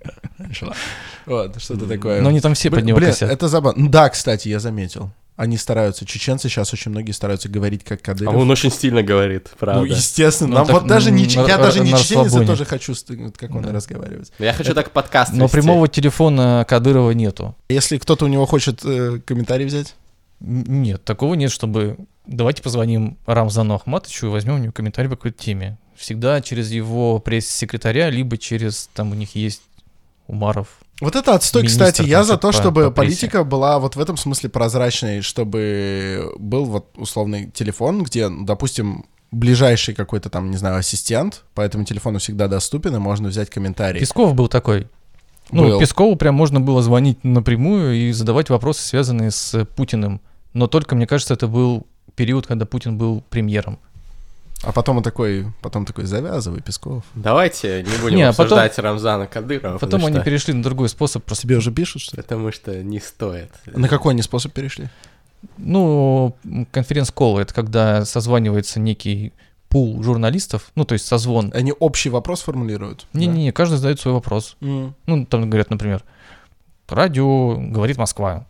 Speaker 1: Вот, что-то такое.
Speaker 3: Но они там все под него
Speaker 1: блин,
Speaker 3: косят.
Speaker 1: это забавно. Да, кстати, я заметил. Они стараются, чеченцы сейчас очень многие стараются говорить как
Speaker 2: А
Speaker 1: Кадыров.
Speaker 2: он очень стильно говорит,
Speaker 1: Ну,
Speaker 2: правда.
Speaker 1: естественно.
Speaker 3: Ну,
Speaker 1: Нам
Speaker 3: так,
Speaker 1: вот даже не... че- Я
Speaker 3: на-
Speaker 1: даже не
Speaker 3: на
Speaker 1: чеченец, я тоже хочу, как он
Speaker 3: Да.
Speaker 1: разговаривает.
Speaker 2: Я хочу так подкаст
Speaker 3: Но
Speaker 2: вести.
Speaker 3: прямого телефона Кадырова нету.
Speaker 1: Если кто-то у него хочет э, комментарий взять,
Speaker 3: Нет, такого нет, чтобы... Давайте позвоним Рамзану Ахматовичу и возьмем у него комментарий по какой-то теме. Всегда через его пресс-секретаря, либо через... Там у них есть Умаров.
Speaker 1: Вот это отстой,
Speaker 3: Министр
Speaker 1: кстати. Я за то,
Speaker 3: по-
Speaker 1: чтобы
Speaker 3: по
Speaker 1: политика была вот в этом смысле прозрачной, чтобы был вот условный телефон, где, допустим, ближайший какой-то там, не знаю, ассистент по этому телефону всегда доступен, и можно взять комментарий.
Speaker 3: Песков был такой. Ну,
Speaker 1: Был.
Speaker 3: Пескову прям можно было звонить напрямую и задавать вопросы, связанные с Путиным. Но только, мне кажется, это был период, когда Путин был премьером.
Speaker 1: А потом он такой, потом такой, завязывай, Песков.
Speaker 2: Давайте не будем
Speaker 3: Не, а потом-
Speaker 2: обсуждать Рамзана Кадырова.
Speaker 3: Потом они
Speaker 2: что-
Speaker 3: перешли на другой способ. Просто,
Speaker 1: Тебе уже пишут, что ли?
Speaker 2: Потому что не стоит.
Speaker 1: На какой они способ перешли?
Speaker 3: ну, конференц-колл — это когда созванивается некий пул журналистов, ну, то есть созвон.
Speaker 1: Они общий вопрос формулируют?
Speaker 3: Не-не-не, каждый задает свой вопрос.
Speaker 1: Да. М.
Speaker 3: Ну, там говорят, например, радио говорит Москва.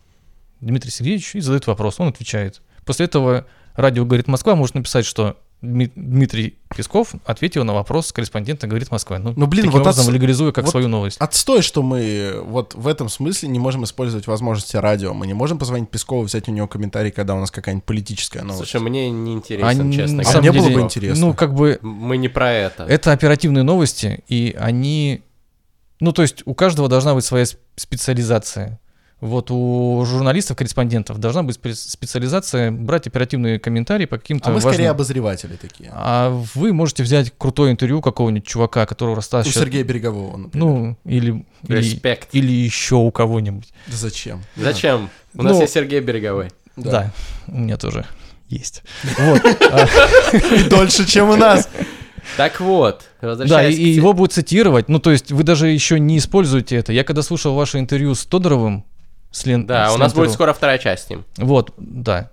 Speaker 3: Дмитрий Сергеевич и задает вопрос, он отвечает. После этого радио говорит Москва может написать, что Дмитрий Песков ответил на вопрос корреспондента говорит Москва. Ну,
Speaker 1: Ну, блин,
Speaker 3: таким
Speaker 1: вот
Speaker 3: образом
Speaker 1: отс-
Speaker 3: легализуя как
Speaker 1: вот
Speaker 3: свою новость.
Speaker 1: Отстой, что мы вот в этом смысле не можем использовать возможности радио. Мы не можем позвонить Пескову, взять у него комментарий, когда у нас какая-нибудь политическая новость.
Speaker 2: Слушай, мне не интересно,
Speaker 3: Они,
Speaker 2: честно
Speaker 1: А мне было
Speaker 3: деле,
Speaker 1: бы интересно.
Speaker 3: Ну, как бы
Speaker 2: Мы не про это.
Speaker 3: это оперативные новости, и они... Ну, то есть у каждого должна быть своя сп- специализация. Вот у журналистов, корреспондентов должна быть спе- специализация брать оперативные комментарии по каким-то
Speaker 1: а мы
Speaker 3: важным...
Speaker 1: скорее обозреватели такие.
Speaker 3: А вы можете взять крутое интервью какого-нибудь чувака, которого
Speaker 1: У
Speaker 3: расстался...
Speaker 1: Сергея Берегового, например.
Speaker 3: Ну, или, или,
Speaker 2: Респект.
Speaker 3: или еще у кого-нибудь.
Speaker 1: Да зачем?
Speaker 2: Зачем? У нас
Speaker 3: Ну,
Speaker 2: есть Сергей Береговой.
Speaker 1: Да.
Speaker 3: Да. у меня тоже есть. Вот.
Speaker 1: Дольше, чем у нас.
Speaker 2: Так вот,
Speaker 3: Да, и, его будут цитировать. Ну, то есть вы даже еще не используете это. Я когда слушал ваше интервью с Тодоровым, с Лен...
Speaker 2: Да,
Speaker 3: с
Speaker 2: у нас будет
Speaker 3: Лентеру-
Speaker 2: скоро вторая часть с ним.
Speaker 3: Вот, да.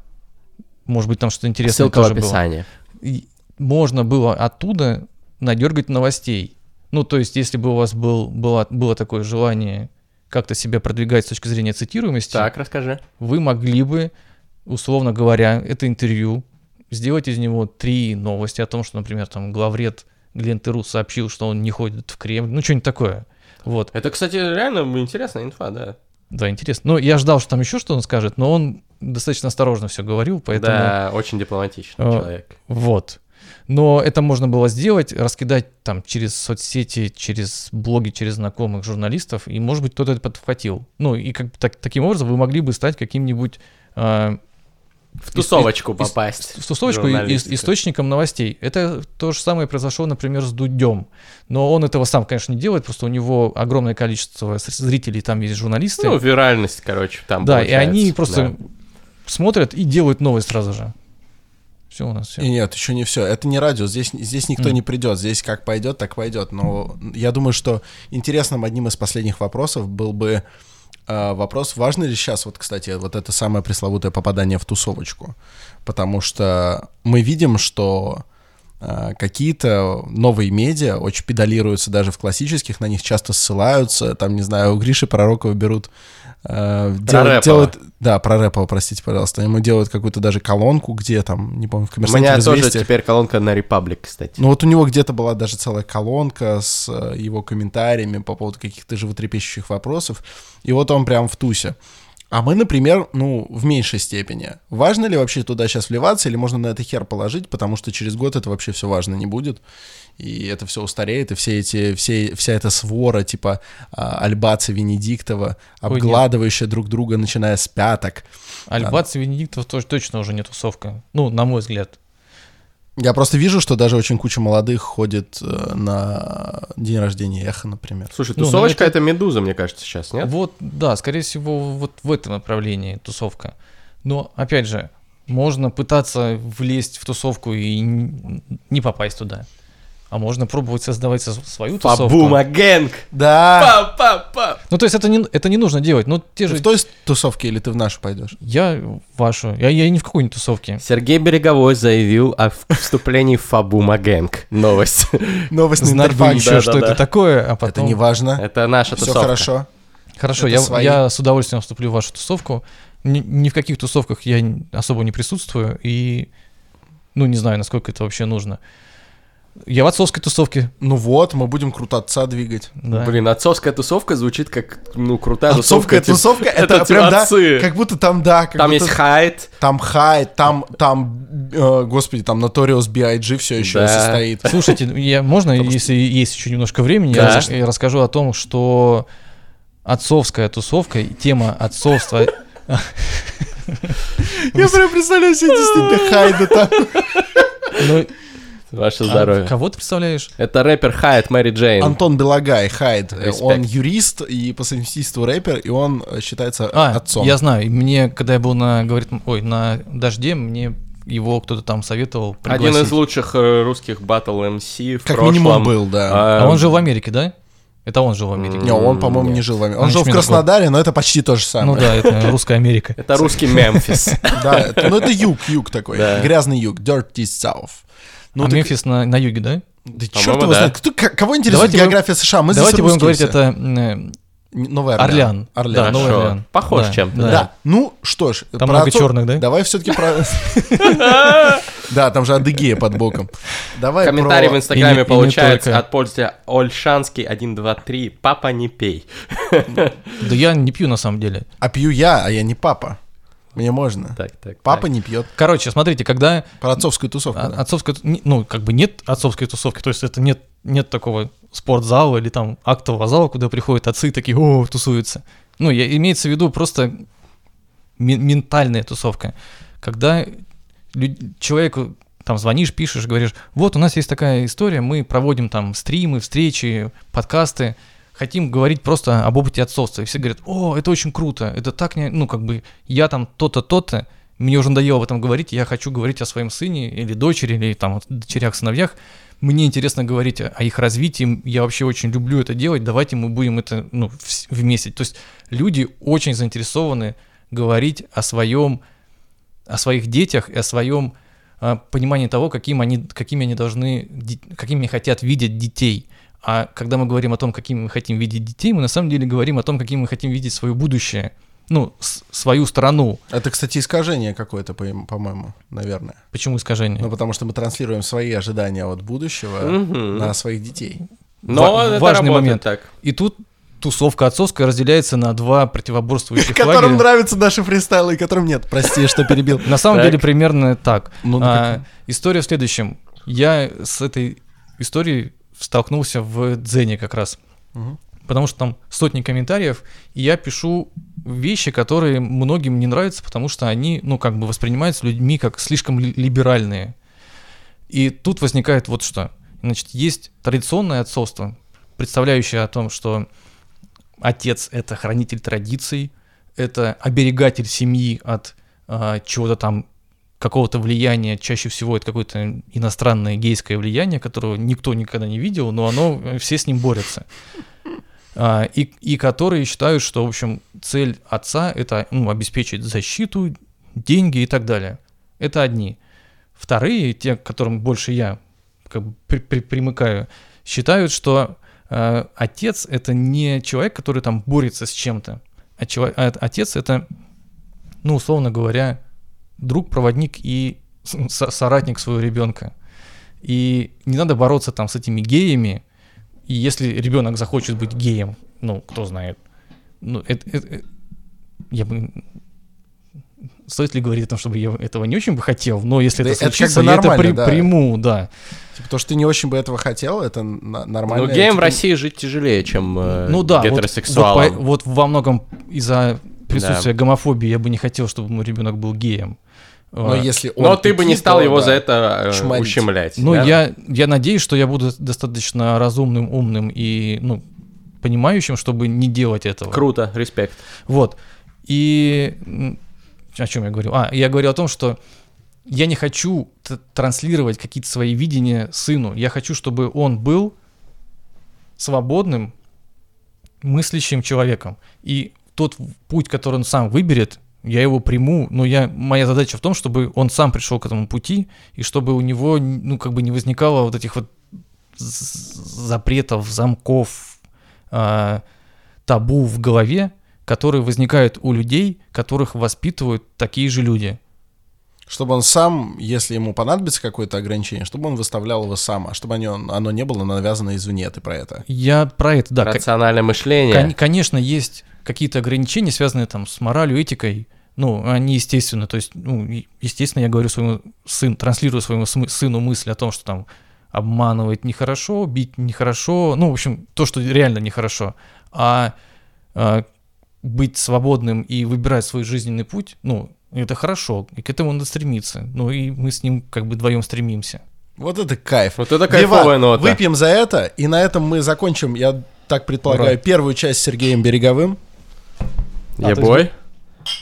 Speaker 3: Может быть, там что-то интересное
Speaker 2: Ссылка в
Speaker 3: тоже было.
Speaker 2: описании.
Speaker 3: И можно было оттуда надергать новостей. Ну, то есть, если бы у вас был, было, было такое желание как-то себя продвигать с точки зрения цитируемости,
Speaker 2: Так, расскажи.
Speaker 3: вы могли бы, условно говоря, это интервью, сделать из него три новости о том, что, например, там главред Глен Теру сообщил, что он не ходит в Кремль, ну, что-нибудь такое. Вот,
Speaker 2: Это, кстати, реально интересная инфа, да.
Speaker 3: Да, интересно. Ну, я ждал, что там еще что он скажет, но он достаточно осторожно все говорил, поэтому...
Speaker 2: Да, очень дипломатичный
Speaker 3: А,
Speaker 2: человек.
Speaker 3: Вот. Но это можно было сделать, раскидать там через соцсети, через блоги, через знакомых журналистов, и, может быть, кто-то это подхватил. Ну, и как, так- таким образом вы могли бы стать каким-нибудь а,
Speaker 2: В тусовочку
Speaker 3: ис-
Speaker 2: попасть.
Speaker 3: с тусовочку и- и-
Speaker 2: Журналистика.
Speaker 3: источником новостей. Это то же самое произошло, например, с Дудем. Но он этого сам, конечно, не делает, просто у него огромное количество зрителей, там есть журналисты.
Speaker 2: Ну, виральность, короче, там
Speaker 3: да, и
Speaker 2: получается,
Speaker 3: они просто
Speaker 2: да.
Speaker 3: смотрят и делают новость сразу же. Все у нас все.
Speaker 1: И нет, еще не все. Это не радио. Здесь, здесь никто
Speaker 3: Мгм.
Speaker 1: не придет. Здесь как пойдет, так пойдет. Но я думаю, что интересным одним из последних вопросов был бы э, вопрос, важно ли сейчас, вот, кстати, вот это самое пресловутое попадание в тусовочку. Потому что мы видим, что какие-то новые медиа очень педалируются даже в классических, на них часто ссылаются. Там, не знаю, у Гриши Пророкова берут... э, делают-
Speaker 2: Рэпова.
Speaker 1: делают- да, про Рэпова, простите, пожалуйста. Ему делают какую-то даже колонку, где там, не помню, в
Speaker 2: У
Speaker 1: коммерсанте
Speaker 2: меня тоже теперь колонка на Republic, кстати.
Speaker 1: Ну вот у него где-то была даже целая колонка с э, его комментариями по поводу каких-то животрепещущих вопросов. И вот он прям в тусе. А мы, например, ну, в меньшей степени. Важно ли вообще туда сейчас вливаться, или можно на это хер положить, потому что через год это вообще все важно не будет, и это все устареет, и все эти, все, вся эта свора, типа а, Альбаца, Венедиктова,
Speaker 3: Ой,
Speaker 1: обгладывающая друг друга, начиная с пяток.
Speaker 3: Альбац и Венедиктов тоже точно уже не тусовка. Ну, на мой взгляд.
Speaker 1: Я просто вижу, что даже очень куча молодых ходит э, на день рождения Эхо, например.
Speaker 2: Слушай,
Speaker 3: Ну, ну,
Speaker 2: тусовочка
Speaker 3: это-
Speaker 2: это... медуза, мне кажется, сейчас, нет?
Speaker 3: Вот, да, скорее всего, вот в этом направлении тусовка. Но, опять же, можно пытаться влезть в тусовку и не попасть туда. А можно пробовать создавать со- свою тусовку.
Speaker 2: Фабума гэнг!
Speaker 1: Да!
Speaker 2: Па-па-па!
Speaker 3: Ну, то есть это не, это не нужно делать. Ну, те
Speaker 1: Ты
Speaker 3: же...
Speaker 1: в той тусовке или ты в нашу пойдешь?
Speaker 3: Я вашу. Я, я ни в какой не тусовке.
Speaker 2: Сергей Береговой заявил о вступлении в Фабума гэнг. Новость.
Speaker 1: Новость на
Speaker 3: Знать бы
Speaker 1: Интерфаксе.
Speaker 3: еще, что это такое, а
Speaker 1: Это
Speaker 3: потом...
Speaker 1: не важно.
Speaker 2: Это наша
Speaker 1: Все
Speaker 2: тусовка.
Speaker 1: хорошо.
Speaker 3: Хорошо,
Speaker 1: Это
Speaker 3: я, я с удовольствием вступлю в вашу тусовку. Ни, ни в каких тусовках я особо не присутствую, и ну не знаю, насколько это вообще нужно. Я в отцовской тусовке.
Speaker 1: Ну вот, мы будем круто отца двигать.
Speaker 3: Да.
Speaker 2: Блин, отцовская тусовка звучит как, ну, крутая
Speaker 1: Отцовская
Speaker 2: тусовка.
Speaker 1: тусовка,
Speaker 2: это
Speaker 1: это
Speaker 2: типа
Speaker 1: прям, да, как будто там, да, как
Speaker 2: Там
Speaker 1: будто
Speaker 2: есть хайт.
Speaker 1: там хай, там, там, э, господи, там Notorious B.I.G. все еще
Speaker 2: Да.
Speaker 1: состоит.
Speaker 3: Слушайте, я, можно, если есть еще немножко времени,
Speaker 2: Да.
Speaker 3: я, рас- я расскажу о том, что отцовская тусовка, и тема отцовства.
Speaker 1: Я прям представляю себе действительно Хайда там.
Speaker 3: Ну,
Speaker 2: Ваше
Speaker 3: а
Speaker 2: здоровье.
Speaker 3: Кого ты представляешь?
Speaker 2: Это рэпер Хайт Мэри Джейн.
Speaker 1: Антон Белагай, Хайд.
Speaker 2: Респект.
Speaker 1: Он юрист и по совместительству рэпер, и он э, считается
Speaker 3: А,
Speaker 1: отцом.
Speaker 3: я знаю. Мне, когда я был на, говорит, ой, на дожде, мне его кто-то там советовал
Speaker 2: Один
Speaker 3: пригласить.
Speaker 2: из лучших э, русских батл MC в
Speaker 1: Как
Speaker 2: прошлом.
Speaker 1: минимум был, да.
Speaker 3: А он жил в Америке, да? Это он жил в Америке.
Speaker 1: Не, он, по-моему, не жил в Америке.
Speaker 3: Он
Speaker 1: Он жил в Краснодаре, но это почти то же
Speaker 3: Ну
Speaker 1: самое.
Speaker 3: да, это русская Америка.
Speaker 2: Это русский Мемфис.
Speaker 1: Да, ну это юг, юг такой. Грязный юг, dirty south. Ну,
Speaker 3: а
Speaker 1: так-
Speaker 3: Мемфис на, на юге, да?
Speaker 1: Да черт
Speaker 2: По-моему,
Speaker 1: его
Speaker 2: да.
Speaker 1: знает. Кто- кого интересует
Speaker 3: Давайте будем-
Speaker 1: география США? Мы здесь
Speaker 3: Давайте будем говорить,
Speaker 1: все.
Speaker 3: это м,
Speaker 1: Новый
Speaker 3: Орлеан.
Speaker 1: Орлеан.
Speaker 3: Да, Новый. Орлеан.
Speaker 2: Похож
Speaker 3: Да,
Speaker 2: чем-то,
Speaker 3: да.
Speaker 1: Да. Ну, что ж.
Speaker 3: Там
Speaker 1: про
Speaker 3: много
Speaker 1: отцов-
Speaker 3: черных, да?
Speaker 1: Давай все-таки про... Да, там же Адыгея под боком. Давай
Speaker 2: Комментарий в
Speaker 1: про-
Speaker 2: Инстаграме получается от пользователя Ольшанский 123. Папа, не пей.
Speaker 3: Да я не пью на самом деле.
Speaker 1: А пью я, а я не папа. Мне можно.
Speaker 2: Так, так.
Speaker 1: Папа
Speaker 2: так.
Speaker 1: не пьет.
Speaker 3: Короче, смотрите, когда
Speaker 1: Про отцовскую тусовку.
Speaker 3: а-
Speaker 1: да.
Speaker 3: отцовская, ну, как бы нет отцовской тусовки, то есть это нет, нет такого спортзала или там актового зала, куда приходят отцы такие, о, тусуются. Ну, я, имеется в виду просто мен- ментальная тусовка. Когда человеку там звонишь, пишешь, говоришь, вот у нас есть такая история, мы проводим там стримы, встречи, подкасты, хотим говорить просто об опыте отцовства. И все говорят, о, это очень круто, это так, не... ну, как бы, я там то-то, то-то, мне уже надоело об этом говорить, я хочу говорить о своем сыне или дочери, или там дочерях, сыновьях, мне интересно говорить о, их развитии, я вообще очень люблю это делать, давайте мы будем это, ну, вместе. То есть люди очень заинтересованы говорить о своем, о своих детях и о своем а, понимании того, каким они, какими они должны, какими хотят видеть детей. А когда мы говорим о том, какими мы хотим видеть детей, мы на самом деле говорим о том, каким мы хотим видеть свое будущее, ну, с- свою страну.
Speaker 1: Это, кстати, искажение какое-то, по- по-моему, наверное.
Speaker 3: Почему искажение?
Speaker 1: Ну, потому что мы транслируем свои ожидания от будущего на своих детей.
Speaker 2: Но
Speaker 3: Ва-
Speaker 2: это
Speaker 3: важный
Speaker 2: работает
Speaker 3: момент.
Speaker 2: так.
Speaker 3: И тут тусовка отцовская разделяется на два противоборствующих
Speaker 1: Которым нравятся наши фристайлы, и которым нет. Прости, что перебил.
Speaker 3: На самом деле примерно так.
Speaker 1: Ну, ну,
Speaker 3: А, история в следующем. Я с этой историей столкнулся в Дзене как раз.
Speaker 1: Мгм.
Speaker 3: Потому что там сотни комментариев, и я пишу вещи, которые многим не нравятся, потому что они, ну, как бы воспринимаются людьми как слишком ли- либеральные. И тут возникает вот что. Значит, есть традиционное отцовство, представляющее о том, что отец — это хранитель традиций, это оберегатель семьи от а, чего-то там, какого-то влияния, чаще всего это какое-то иностранное гейское влияние, которого никто никогда не видел, но оно, э, все с ним борются. А, и, и которые считают, что, в общем, цель отца — это ну, обеспечить защиту, деньги и так далее. Это одни. Вторые, те, к которым больше я как бы при- при- примыкаю, считают, что э, отец — это не человек, который там борется с чем-то, а, чело- а отец — это, ну, условно говоря, друг, проводник и соратник своего ребенка. И не надо бороться там с этими геями, и если ребенок захочет быть геем, ну, кто знает, ну, это, это- э, я бы... Стоит ли говорить о том, чтобы я этого не очень бы хотел, но если
Speaker 1: Да
Speaker 3: это
Speaker 1: это как
Speaker 3: случится,
Speaker 1: бы
Speaker 3: я это при-
Speaker 1: да.
Speaker 3: приму, да.
Speaker 1: Типа, то, что ты не очень бы этого хотел, это нормально.
Speaker 2: Ну, геям в
Speaker 1: Типа,
Speaker 2: России жить тяжелее, чем э,
Speaker 3: Ну да, вот-
Speaker 2: гетеросексуалам.
Speaker 3: Вот, по- вот во многом из-за присутствия гомофобии я бы не хотел, чтобы мой ребенок был геем.
Speaker 1: Но
Speaker 3: А,
Speaker 1: если он
Speaker 2: Но ты бы не стал его
Speaker 1: да.
Speaker 2: за это э,
Speaker 1: Чморить.
Speaker 2: ущемлять.
Speaker 3: Ну,
Speaker 2: да?
Speaker 3: я, я надеюсь, что я буду достаточно разумным, умным и, ну, понимающим, чтобы не делать этого.
Speaker 2: Круто, респект.
Speaker 3: Вот. И о чем я говорил? А, я говорил о том, что я не хочу транслировать какие-то свои видения сыну. Я хочу, чтобы он был свободным, мыслящим человеком. И тот путь, который он сам выберет, я его приму, но я, моя задача в том, чтобы он сам пришел к этому пути, и чтобы у него, ну, как бы не возникало вот этих вот запретов, замков, а, табу в голове, которые возникают у людей, которых воспитывают такие же люди.
Speaker 1: Чтобы он сам, если ему понадобится какое-то ограничение, чтобы он выставлял его сам, а чтобы оно, оно не было навязано извне, ты про это.
Speaker 3: Я про это, да.
Speaker 2: Рациональное мышление.
Speaker 3: кон- конечно, есть какие-то ограничения, связанные там с моралью, этикой. Ну, они естественно. То есть, ну, естественно, я говорю своему сыну, транслирую своему сыну мысль о том, что там обманывать нехорошо, бить нехорошо. Ну, в общем, то, что реально нехорошо. А а, быть свободным и выбирать свой жизненный путь, ну, это хорошо, и к этому надо стремиться. Ну, и мы с ним как бы вдвоем стремимся.
Speaker 1: Вот это кайф.
Speaker 2: Вот это кайфовая нота.
Speaker 1: Выпьем за это, и на этом мы закончим, я так предполагаю,
Speaker 3: Ура.
Speaker 1: первую часть с Сергеем Береговым.
Speaker 3: А, то есть
Speaker 2: Ебой.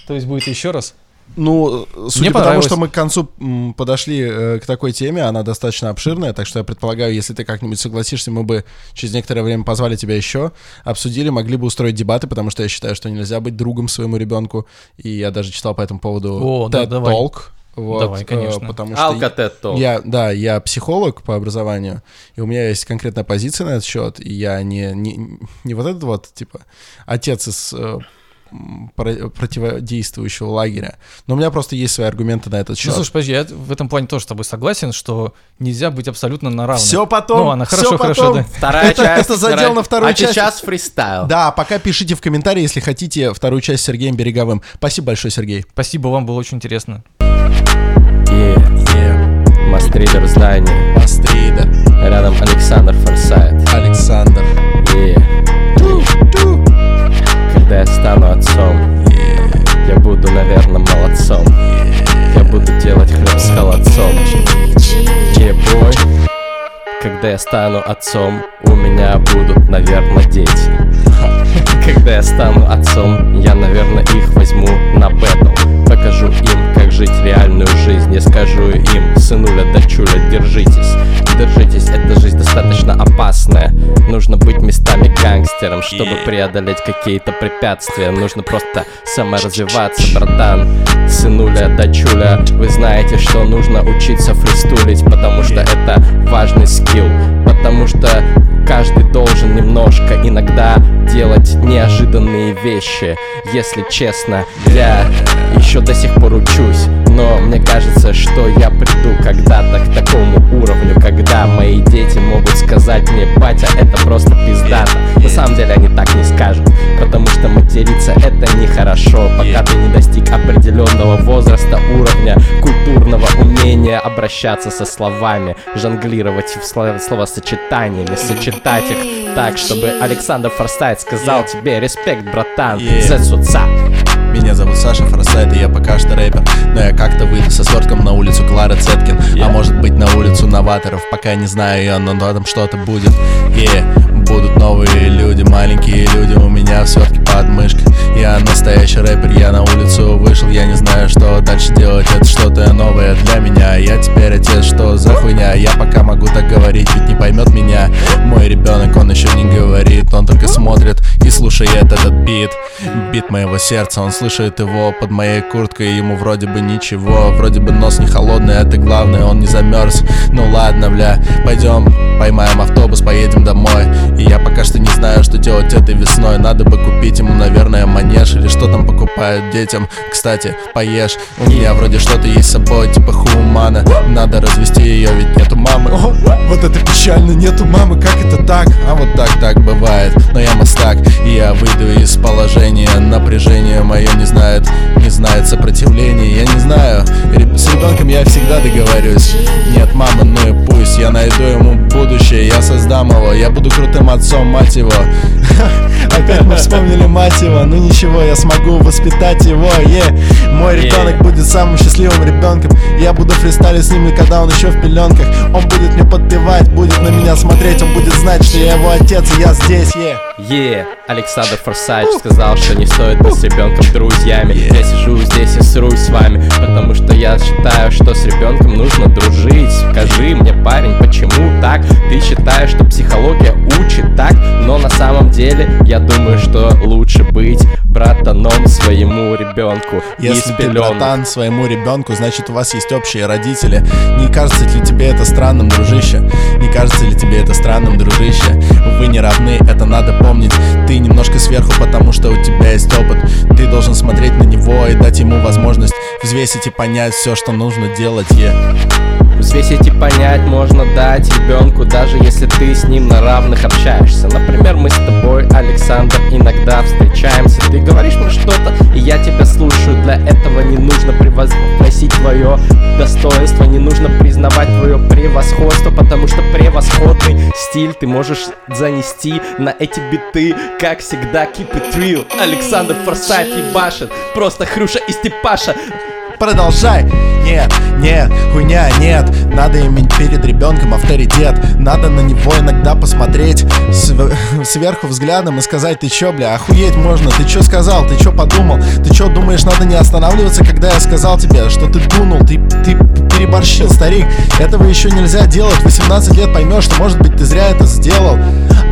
Speaker 3: То есть будет еще раз?
Speaker 1: Ну, судя
Speaker 3: Мне
Speaker 1: по тому, что мы к концу подошли э, к такой теме, она достаточно обширная, так что я предполагаю, если ты как-нибудь согласишься, мы бы через некоторое время позвали тебя еще, обсудили, могли бы устроить дебаты, потому что я считаю, что нельзя быть другом своему ребенку, и я даже читал по этому поводу
Speaker 3: О, да,
Speaker 1: TED. Talk. Вот,
Speaker 3: Давай,
Speaker 1: э,
Speaker 3: конечно.
Speaker 1: потому что я, да, я психолог по образованию, и у меня есть конкретная позиция на этот счет, и я не, не, не вот этот вот, типа, отец из э, противодействующего лагеря, но у меня просто есть свои аргументы на этот
Speaker 3: Ну,
Speaker 1: счет.
Speaker 3: слушай, подожди, я в этом плане тоже с тобой согласен, что нельзя быть абсолютно на равных.
Speaker 1: Все потом,
Speaker 3: Ну ладно,
Speaker 1: всё
Speaker 3: хорошо, хорошо,
Speaker 1: потом.
Speaker 3: да.
Speaker 2: Вторая
Speaker 1: Это-
Speaker 2: часть.
Speaker 1: это задел
Speaker 2: вторая-
Speaker 1: на вторую
Speaker 2: а
Speaker 1: часть.
Speaker 2: сейчас фристайл.
Speaker 1: Да, пока пишите в комментарии, если хотите вторую часть с Сергеем Береговым. Спасибо большое, Сергей.
Speaker 3: Спасибо, вам было очень интересно.
Speaker 2: Yeah. Мастридер в здании.
Speaker 1: Астрида,
Speaker 2: Рядом Александр Форсайт.
Speaker 1: Александр.
Speaker 2: Yeah. Когда я стану отцом, я буду, наверное, молодцом. Я буду делать хлеб с холодцом. Yeah, boy. Когда я стану отцом, у меня будут, наверное, дети. Когда я стану отцом, я, наверное, их возьму на бэтл Покажу им, как жить реальную жизнь. Я скажу им, сынуля, дочуля, держитесь. Держитесь, эта жизнь достаточно опасная. Нужно быть местами гангстером, чтобы преодолеть какие-то препятствия. Нужно просто саморазвиваться, братан. Сынуля, дочуля, вы знаете, что нужно учиться фристулить Потому что это важный скилл Потому что каждый должен немножко иногда делать неожиданные вещи. Если честно, я еще до сих пор учусь Но мне кажется, что я приду когда-то к такому уровню Когда мои дети могут сказать мне Батя, это просто пиздато На самом деле они так не скажут Потому что материться это нехорошо Пока ты не достиг определенного возраста Уровня культурного умения обращаться со словами Жонглировать в сло- словосочетаниями Сочетать их так, чтобы Александр Форсайт сказал тебе Респект, братан,
Speaker 1: Yeah.
Speaker 2: зацуца
Speaker 1: Меня зовут Саша Форсайт, и я пока что рэпер. Но я как-то выйду со свертком на улицу Клары Цеткин. А может быть на улицу новаторов. Пока не знаю ее, но там что-то будет. Yeah. Будут новые люди, маленькие люди У меня в свертке под мышкой. Я настоящий рэпер, я на улицу вышел Я не знаю, что дальше делать. Это что-то новое для меня. Я теперь отец, что за хуйня? Я пока могу так говорить, ведь не поймет меня Мой ребенок, он еще не говорит Он только смотрит и слушает этот бит. Бит моего сердца, он слышит его под моей курткой. Ему вроде бы ничего, вроде бы нос не холодный Это главное, он не замерз Ну ладно, бля, пойдем, поймаем автобус, поедем домой. И я пока что не знаю, что делать этой весной. Надо бы купить ему, наверное, манеж Или что там покупают детям. Кстати, поешь, у меня вроде что-то есть с собой Типа хумана, надо развести ее, ведь нету мамы. О, вот это печально, нету мамы, как это так? А вот так, так бывает, но я мастак И я выйду из положения. Напряжение мое не знает, не знает сопротивления. Я не знаю, с ребенком я всегда договорюсь. Нет мамы, ну и пусть, я найду ему будущее Я создам его, я буду крутым отцом, мать его Опять мы вспомнили мать его, ну ничего, я смогу воспитать его, е Мой ребенок будет самым счастливым ребенком Я буду фристайлить с ним, когда он еще в пеленках Он будет мне подпевать, будет на меня смотреть Он будет знать, что я его отец, и я здесь, е
Speaker 2: Е, Александр Форсайт сказал, что не стоит быть с ребенком друзьями Я сижу здесь и срусь с вами, потому что я считаю, что с ребенком нужно дружить Скажи мне, парень, почему так? Ты считаешь, что психология учит так, но на самом деле я думаю, что лучше быть братаном своему ребенку
Speaker 1: Если ты братан своему ребенку, значит у вас есть общие родители. Не кажется ли тебе это странным, дружище? Не кажется ли тебе это странным, дружище? Вы не равны, это надо помнить. Ты немножко сверху, потому что у тебя есть опыт. Ты должен смотреть на него и дать ему возможность взвесить и понять все, что нужно делать. е.
Speaker 2: Взвесить и понять можно дать ребенку, даже если ты с ним на равных общаешься. Например, мы с тобой, Александр, иногда встречаемся. Ты говоришь мне что-то, и я тебя слушаю. Для этого не нужно превозносить твое достоинство, не нужно признавать твое превосходство, потому что превосходный стиль ты можешь занести на эти биты, как всегда, keep it real. Александр Форсайт ебашит, просто Хрюша и Степаша.
Speaker 1: Продолжай. Нет, нет, хуйня, нет. Надо иметь перед ребенком авторитет. Надо на него иногда посмотреть св- сверху взглядом и сказать, ты чё, бля, охуеть можно, ты чё сказал, ты чё подумал, ты чё думаешь, надо не останавливаться, когда я сказал тебе, что ты дунул, ты, ты переборщил, старик. Этого еще нельзя делать. 18 лет поймешь, что, может быть, ты зря это сделал.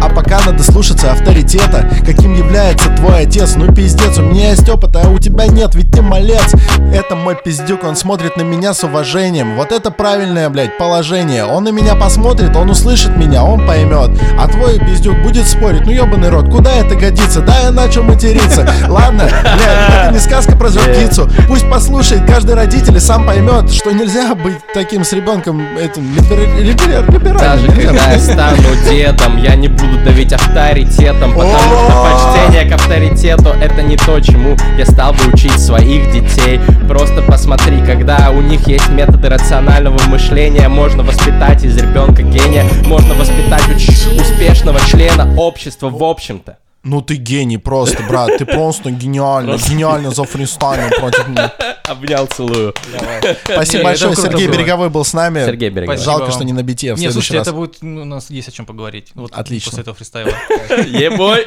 Speaker 1: А пока надо слушаться авторитета, каким является твой отец. Ну пиздец, у меня есть опыт, а у тебя нет, ведь ты малец. Это мой пиздюк, он смотрит на меня с уважением. Вот это правильное, блядь, положение. Он на меня посмотрит, он услышит меня, он поймет. А твой пиздюк будет спорить, ну ебаный рот, куда это годится? Да, я начал материться. Ладно, блядь, это не сказка про птицу. Пусть послушает каждый родитель и сам поймет, что нельзя быть таким с ребенком, этим либер- либер- либеральным.
Speaker 2: Даже когда я стану дедом, я не буду давить авторитетом, потому что почтение к авторитету это не то, чему я стал бы учить своих детей. Просто посмотри, когда у них есть методы рационального мышления, можно воспитать из ребенка гения, можно воспитать уч- успешного члена общества в общем-то.
Speaker 1: Ну ты гений просто, брат, ты просто гениально, гениально зафристайлил против меня.
Speaker 2: Обнял, целую.
Speaker 1: Спасибо
Speaker 3: Не,
Speaker 1: большое, Сергей
Speaker 3: было.
Speaker 1: Береговой был с нами.
Speaker 2: Сергей Береговой.
Speaker 3: Спасибо
Speaker 1: Жалко,
Speaker 3: вам.
Speaker 1: что не на бите, в следующий
Speaker 3: слушайте,
Speaker 1: раз.
Speaker 3: это будет, ну, у нас есть о чем поговорить. Вот
Speaker 1: Отлично.
Speaker 3: После этого фристайла.
Speaker 2: Ебой!